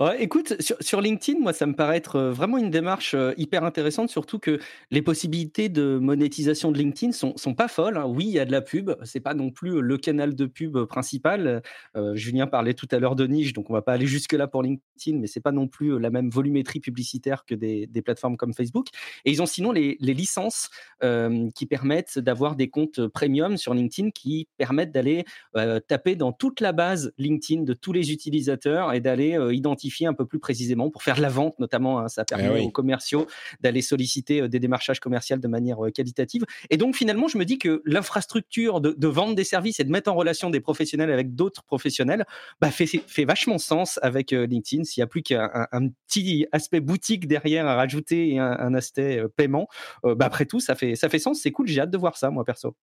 Ouais, écoute, sur, LinkedIn, moi, ça me paraît être euh, vraiment une démarche euh, hyper intéressante, surtout que les possibilités de monétisation de LinkedIn sont, sont pas folles. Hein. Oui, il y a de la pub, c'est pas non plus le canal de pub principal. Euh, Julien parlait tout à l'heure de niche, donc on va pas aller jusque là pour LinkedIn, mais c'est pas non plus la même volumétrie publicitaire que des, plateformes comme Facebook. Et ils ont sinon les, licences qui permettent d'avoir des comptes premium sur LinkedIn, qui permettent d'aller taper dans toute la base LinkedIn de tous les utilisateurs et d'aller euh, identifier un peu plus précisément pour faire de la vente, notamment. Hein, ça eh permet aux commerciaux d'aller solliciter euh, des démarchages commerciaux de manière euh, qualitative. Et donc, finalement, je me dis que l'infrastructure de, de vendre des services et de mettre en relation des professionnels avec d'autres professionnels bah, fait, fait, vachement sens avec LinkedIn. S'il n'y a plus qu'un un petit aspect boutique derrière à rajouter et un, aspect paiement, bah, après tout, ça fait, ça fait sens. C'est cool. J'ai hâte de voir ça, moi, perso.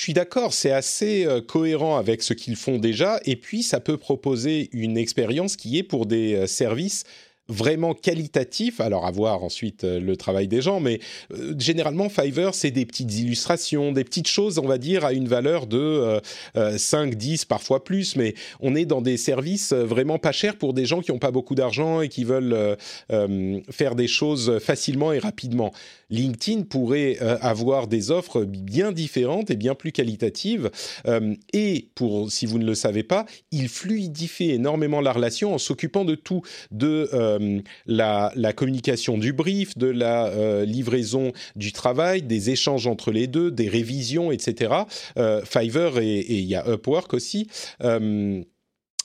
Je suis d'accord, c'est assez euh, cohérent avec ce qu'ils font déjà, et puis ça peut proposer une expérience qui est pour des euh, services vraiment qualitatif. Alors à voir ensuite euh, le travail des gens, mais euh, généralement Fiverr c'est des petites illustrations, des petites choses, on va dire, à une valeur de 5, 10, parfois plus. Mais on est dans des services vraiment pas chers pour des gens qui n'ont pas beaucoup d'argent et qui veulent faire des choses facilement et rapidement. LinkedIn pourrait avoir des offres bien différentes et bien plus qualitatives. et pour, si vous ne le savez pas, il fluidifie énormément la relation en s'occupant de tout, de euh, la, communication du brief, de la euh, livraison du travail, des échanges entre les deux, des révisions, etc. Euh, Fiverr et il y a Upwork aussi.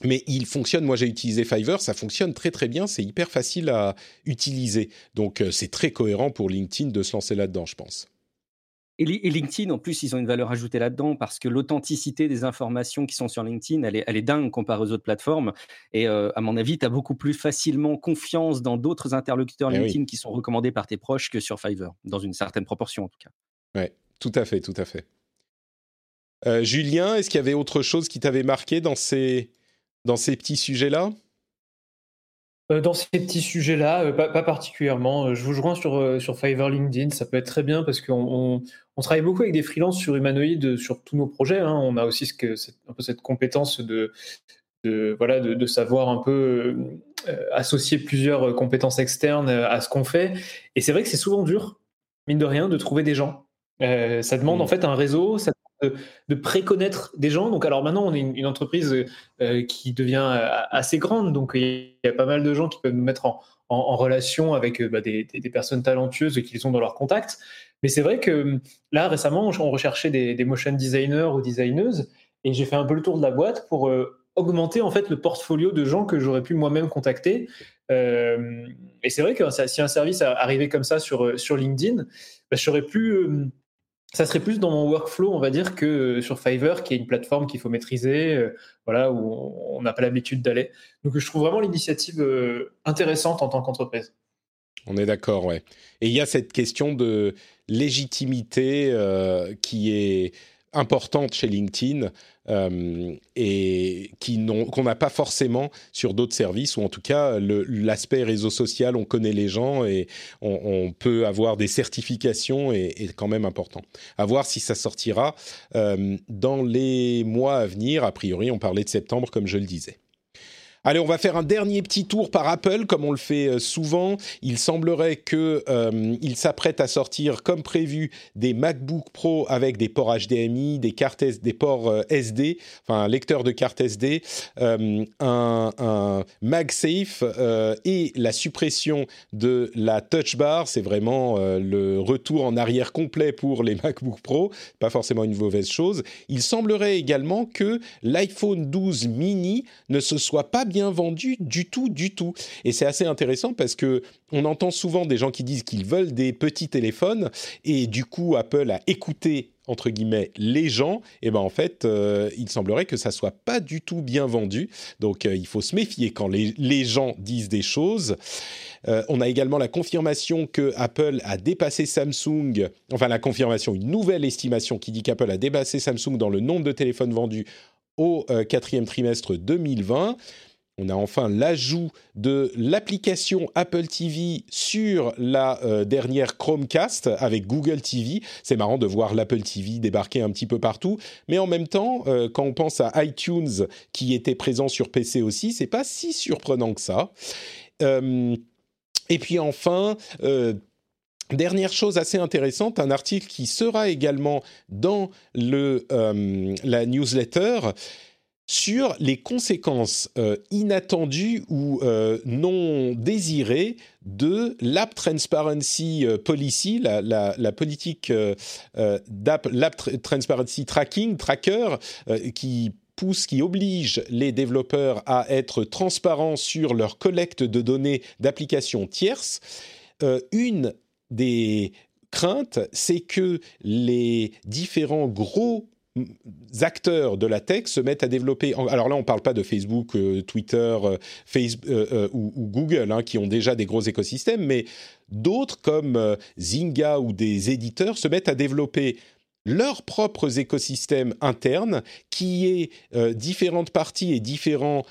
mais il fonctionne, moi j'ai utilisé Fiverr, ça fonctionne très très bien, c'est hyper facile à utiliser. Donc c'est très cohérent pour LinkedIn de se lancer là-dedans, je pense. Et, LinkedIn, en plus, ils ont une valeur ajoutée là-dedans parce que l'authenticité des informations qui sont sur LinkedIn, elle est, elle est dingue comparée aux autres plateformes. Et euh, à mon avis, tu as beaucoup plus facilement confiance dans d'autres interlocuteurs eh LinkedIn qui sont recommandés par tes proches que sur Fiverr, dans une certaine proportion en tout cas. Oui, tout à fait, tout à fait. Euh, Julien, est-ce qu'il y avait autre chose qui t'avait marqué dans ces, dans ces petits sujets-là? Euh, dans ces petits sujets-là, pas, particulièrement. Je vous joins sur, sur Fiverr LinkedIn, ça peut être très bien parce qu'on on travaille beaucoup avec des freelances sur humanoïdes sur tous nos projets. Hein. On a aussi ce un peu cette compétence de, voilà, de, savoir un peu euh, associer plusieurs compétences externes à ce qu'on fait. Et c'est vrai que c'est souvent dur, mine de rien, de trouver des gens. Euh, ça demande en mmh. fait un réseau, ça de, préconnaître des gens. Donc alors maintenant, on est une, entreprise euh, qui devient assez grande, donc il y a pas mal de gens qui peuvent nous mettre en, relation avec bah, des, personnes talentueuses qu'ils ont dans leur contact. Mais c'est vrai que là, récemment, on recherchait des, motion designers ou designeuses et j'ai fait un peu le tour de la boîte pour euh, augmenter en fait le portfolio de gens que j'aurais pu moi-même contacter. Euh, et c'est vrai que si un service arrivait comme ça sur, euh, LinkedIn, bah, je ça serait plus dans mon workflow, on va dire, que sur Fiverr, qui est une plateforme qu'il faut maîtriser, voilà, où on n'a pas l'habitude d'aller. Donc je trouve vraiment l'initiative intéressante en tant qu'entreprise. On est d'accord, ouais. Et il y a cette question de légitimité euh, qui est importante chez LinkedIn euh, et qu'on n'a pas forcément sur d'autres services, ou en tout cas l'aspect réseau social, on connaît les gens et on, peut avoir des certifications est, quand même important. À voir si ça sortira euh, dans les mois à venir. A priori, on parlait de septembre, comme je le disais. Allez, on va faire un dernier petit tour par Apple, comme on le fait euh, souvent. Il semblerait que euh, il s'apprête à sortir, comme prévu, des MacBook Pro avec des ports HDMI, des ports euh, SD, enfin un lecteur de carte SD, un, un, MagSafe et la suppression de la Touch Bar. C'est vraiment le retour en arrière complet pour les MacBook Pro. Pas forcément une mauvaise chose. Il semblerait également que l'iPhone 12 mini ne se soit pas bien vendu du tout, du tout. Et c'est assez intéressant parce que on entend souvent des gens qui disent qu'ils veulent des petits téléphones et du coup Apple a écouté entre guillemets les gens, et ben en fait, euh, il semblerait que ça soit pas du tout bien vendu. Donc euh, il faut se méfier quand les, les gens disent des choses. Euh, on a également la confirmation que Apple a dépassé Samsung, enfin la confirmation, une nouvelle estimation qui dit qu'Apple a dépassé Samsung dans le nombre de téléphones vendus au quatrième trimestre 2020. On a enfin l'ajout de l'application Apple TV sur la euh, dernière Chromecast avec Google TV. C'est marrant de voir l'Apple TV débarquer un petit peu partout, mais en même temps, euh, quand on pense à iTunes qui était présent sur PC aussi, c'est pas si surprenant que ça. Euh, et puis enfin. Dernière chose assez intéressante, un article qui sera également dans le, la newsletter sur les conséquences euh, inattendues ou euh, non désirées de l'App Transparency euh, Policy, la, politique d'App Transparency Tracking, Tracker, qui pousse, qui oblige les développeurs à être transparents sur leur collecte de données d'applications tierces. une des craintes, c'est que les différents gros acteurs de la tech se mettent à développer. Alors là, on ne parle pas de Facebook, euh, Twitter euh, Facebook, euh, ou, Google, hein, qui ont déjà des gros écosystèmes, mais d'autres comme Zynga ou des éditeurs se mettent à développer leurs propres écosystèmes internes, qui est différentes parties et différents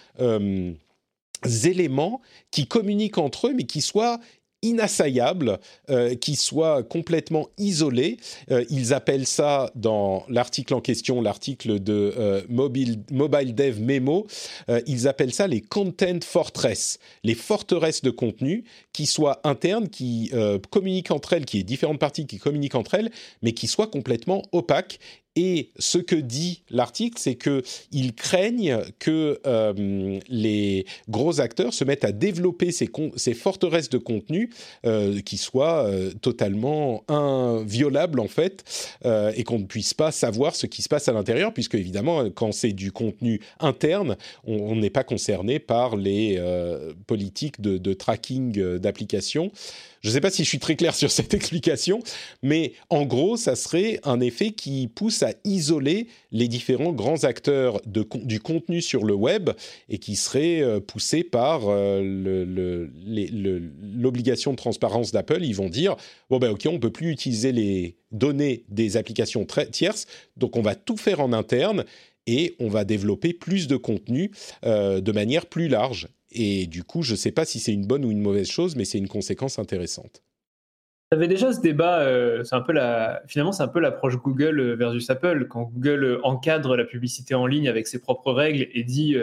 éléments qui communiquent entre eux, mais qui soient inassaillable, euh, qui soit complètement isolé. Euh, ils appellent ça dans l'article en question, l'article de euh, Mobile, Mobile Dev Memo, ils appellent ça les content fortress, les forteresses de contenu qui soient internes, qui communiquent entre elles, qui est différentes parties qui communiquent entre elles, mais qui soient complètement opaques et ce que dit l'article, c'est qu'ils craignent que euh, les gros acteurs se mettent à développer ces, forteresses de contenu euh, qui soient euh, totalement inviolables en fait, et qu'on ne puisse pas savoir ce qui se passe à l'intérieur, puisque évidemment, quand c'est du contenu interne, on n'est pas concerné par les politiques de, de tracking d'applications. Je ne sais pas si je suis très clair sur cette explication, mais en gros, ça serait un effet qui pousse à isoler les différents grands acteurs du contenu sur le web et qui serait euh, poussé par euh, l'obligation de transparence d'Apple. Ils vont dire bon ben ok, on peut plus utiliser les données des applications tierces, donc on va tout faire en interne et on va développer plus de contenu euh, de manière plus large. Et du coup, je ne sais pas si c'est une bonne ou une mauvaise chose, mais c'est une conséquence intéressante. Tu avais déjà ce débat, euh, un peu la, finalement c'est un peu l'approche Google euh, versus Apple, quand Google euh, encadre la publicité en ligne avec ses propres règles et dit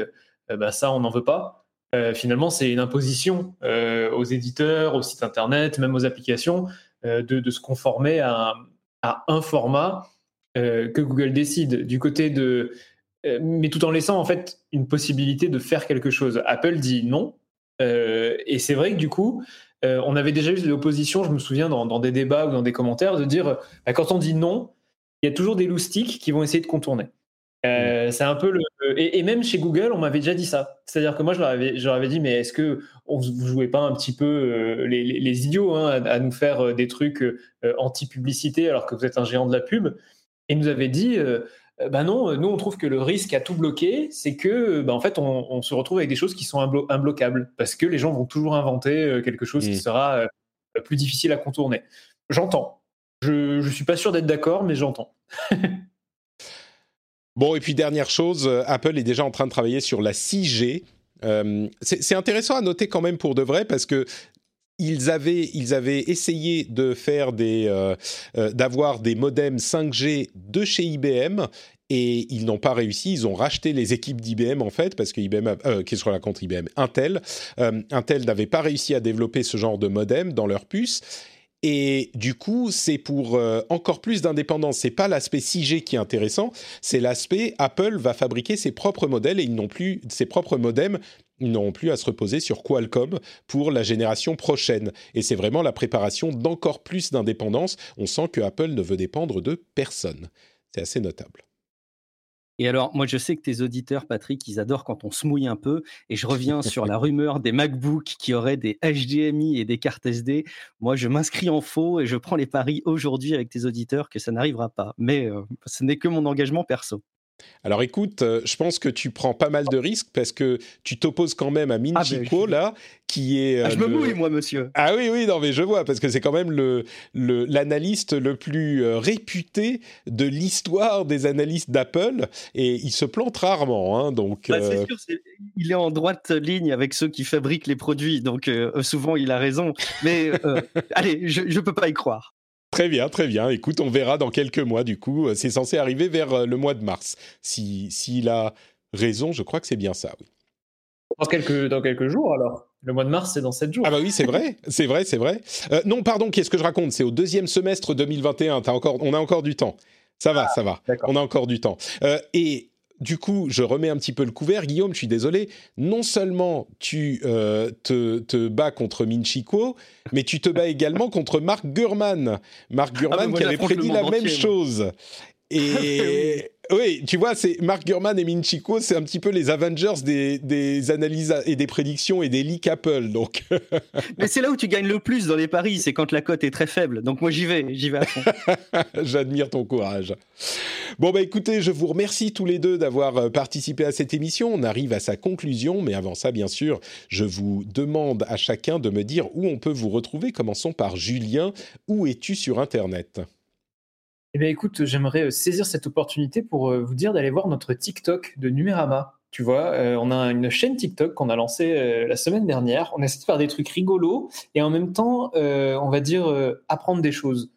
bah, ça on n'en veut pas. finalement c'est une imposition aux éditeurs, aux sites internet, même aux applications, de, se conformer à, à un format que Google décide. Du côté de, mais tout en laissant en fait une possibilité de faire quelque chose. Apple dit non. Euh, et c'est vrai que du coup, euh, on avait déjà eu de l'opposition, je me souviens, dans, des débats ou dans des commentaires, de dire bah, quand on dit non, il y a toujours des loustiques qui vont essayer de contourner. Mm. C'est un peu le. Et, même chez Google, on m'avait déjà dit ça. C'est-à-dire que moi, je leur avais, je leur avais dit, mais est-ce que on, vous jouez pas un petit peu les, idiots hein, à, nous faire des trucs anti-publicité alors que vous êtes un géant de la pub? Et ils nous avaient dit, ben non, nous on trouve que le risque à tout bloquer, c'est que ben en fait on, se retrouve avec des choses qui sont imbloquables parce que les gens vont toujours inventer euh, quelque chose qui mmh. sera euh, plus difficile à contourner. J'entends. Je ne suis pas sûr d'être d'accord, mais j'entends. bon, et puis dernière chose, Apple est déjà en train de travailler sur la 6G. c'est intéressant à noter quand même pour de vrai parce que ils avaient, ils avaient essayé de faire des, euh, euh, d'avoir des modems 5G de chez IBM et ils n'ont pas réussi. Ils ont racheté les équipes d'IBM en fait parce que IBM, euh, qu'est-ce qu'on contre IBM Intel, Intel n'avait pas réussi à développer ce genre de modem dans leur puce. Et du coup, c'est pour encore plus d'indépendance. C'est pas l'aspect 6G qui est intéressant, c'est l'aspect Apple va fabriquer ses propres modèles et ils n'ont plus ses propres modems ils n'auront plus à se reposer sur Qualcomm pour la génération prochaine. Et c'est vraiment la préparation d'encore plus d'indépendance. On sent que Apple ne veut dépendre de personne. C'est assez notable. Et alors, moi, je sais que tes auditeurs, Patrick, ils adorent quand on se mouille un peu. Et je reviens sur la rumeur des MacBooks qui auraient des HDMI et des cartes SD. Moi, je m'inscris en faux et je prends les paris aujourd'hui avec tes auditeurs que ça n'arrivera pas. Mais euh, ce n'est que mon engagement perso. Alors écoute, euh, je pense que tu prends pas mal de risques parce que tu t'opposes quand même à ah, ben, Minchiko là, qui est. Ah, je me mouille moi, monsieur. Ah oui oui non mais je vois parce que c'est quand même le l'analyste le, plus euh, réputé de l'histoire des analystes d'Apple et il se plante rarement hein, donc. Bah, c'est euh, sûr, il est en droite ligne avec ceux qui fabriquent les produits donc souvent il a raison mais allez je je peux pas y croire. Très bien, très bien. Écoute, on verra dans quelques mois, du coup. C'est censé arriver vers euh, le mois de mars. S'il si, a raison, je crois que c'est bien ça, oui. Dans quelques, dans quelques jours, alors le mois de mars, c'est dans 7 jours. Ah bah oui, c'est vrai, c'est vrai, c'est vrai. Euh, non, pardon, qu'est-ce que je raconte? C'est au deuxième semestre 2021. As encore, on a encore du temps. Ça va, ça va. On a encore du temps. Euh, et du coup, je remets un petit peu le couvert. Guillaume, je suis désolé. Non seulement tu euh, te, bats contre Minchiko, mais tu te bats également contre Mark Gurman. Mark ah, Gurman qui avait prédit la même chose. Et oui, tu vois, c'est Mark Gurman et Minchiko, c'est un petit peu les Avengers des, analyses et des prédictions et des leaks Apple. Donc. Mais c'est là où tu gagnes le plus dans les paris, c'est quand la cote est très faible. Donc moi j'y vais, j'y vais à fond. J'admire ton courage. Bon bah écoutez, je vous remercie tous les deux d'avoir euh, participé à cette émission. On arrive à sa conclusion, mais avant ça, bien sûr, je vous demande à chacun de me dire où on peut vous retrouver. Commençons par Julien. Où es-tu sur Internet? Eh bien, écoute, j'aimerais euh, saisir cette opportunité pour euh, vous dire d'aller voir notre TikTok de Numérama. Tu vois, on a une chaîne TikTok qu'on a lancée la semaine dernière. On essaie de faire des trucs rigolos et en même temps, on va dire, apprendre des choses.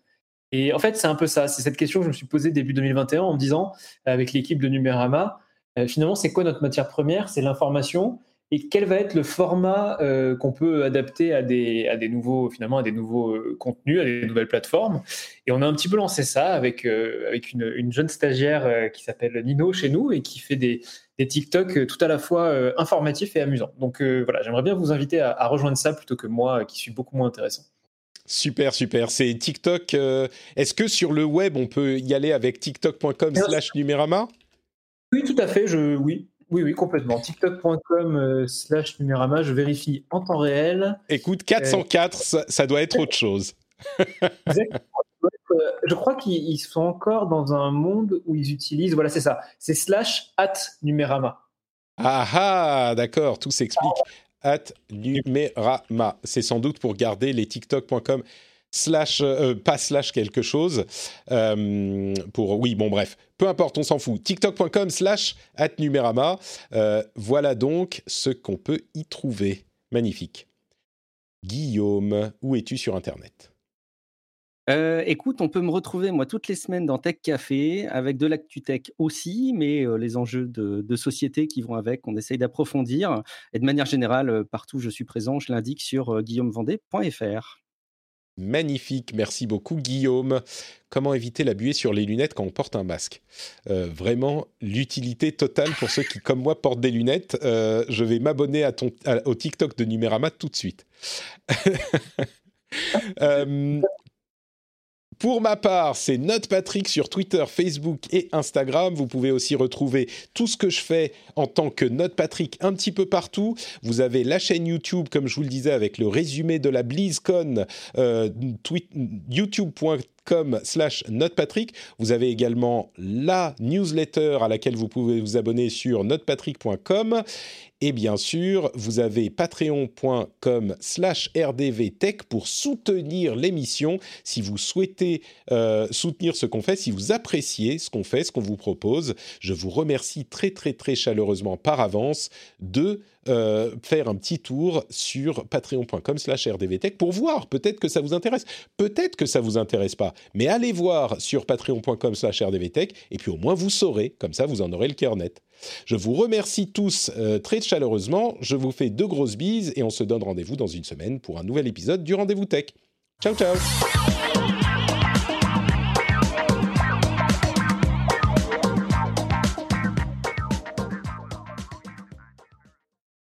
Et en fait, c'est un peu ça. C'est cette question que je me suis posée début 2021 en me disant, avec l'équipe de Numérama, finalement, c'est quoi notre matière première? C'est l'information et quel va être le format euh, qu'on peut adapter à des, à des nouveaux finalement à des nouveaux euh, contenus, à des nouvelles plateformes? Et on a un petit peu lancé ça avec euh, avec une, une, jeune stagiaire qui s'appelle Nino chez nous et qui fait des, des TikTok tout à la fois informatifs et amusants. Donc voilà, j'aimerais bien vous inviter à, à, rejoindre ça plutôt que moi qui suis beaucoup moins intéressant. Super, super. C'est TikTok. Est-ce que sur le web, on peut y aller avec tiktok.com slash numérama? Oui, tout à fait. Je, oui, oui, oui, complètement. TikTok.com euh, slash numérama, je vérifie en temps réel. Écoute, 404, ça, doit être autre chose. Euh, je crois qu'ils sont encore dans un monde où ils utilisent, voilà, c'est ça, c'est slash at numérama. Ah ah, d'accord, tout s'explique. At numérama. C'est sans doute pour garder les TikTok.com slash, euh, pas slash quelque chose. pour, oui, bon, bref peu importe, on s'en fout. TikTok.com slash. Euh, voilà donc ce qu'on peut y trouver. Magnifique. Guillaume, où es-tu sur Internet? Euh, écoute, on peut me retrouver moi toutes les semaines dans Tech Café avec de l'actu tech aussi, mais euh, les enjeux de, société qui vont avec, on essaye d'approfondir. Et de manière générale, partout où je suis présent, je l'indique sur guillaumevendée.fr. Magnifique, merci beaucoup Guillaume. Comment éviter la buée sur les lunettes quand on porte un masque? Euh, Vraiment, l'utilité totale pour ceux qui, comme moi, portent des lunettes. Euh, je vais m'abonner à au TikTok de Numérama tout de suite. euh, pour ma part, c'est Note Patrick sur Twitter, Facebook et Instagram. Vous pouvez aussi retrouver tout ce que je fais en tant que Note Patrick un petit peu partout. Vous avez la chaîne YouTube, comme je vous le disais, avec le résumé de la BlizzCon, euh, youtube.com slash notepatrick. Vous avez également la newsletter à laquelle vous pouvez vous abonner sur notepatrick.com. Et bien sûr, vous avez patreon.com slash rdvtech pour soutenir l'émission si vous souhaitez euh, soutenir ce qu'on fait, si vous appréciez ce qu'on fait, ce qu'on vous propose. Je vous remercie très très très chaleureusement par avance de euh, faire un petit tour sur patreon.com slash rdvtech pour voir, peut-être que ça vous intéresse, peut-être que ça vous intéresse pas, mais allez voir sur patreon.com slash rdvtech et puis au moins vous saurez, comme ça vous en aurez le cœur net. Je vous remercie tous euh, très chaleureusement. Je vous fais de grosses bises et on se donne rendez-vous dans une semaine pour un nouvel épisode du Rendez-vous Tech. Ciao, ciao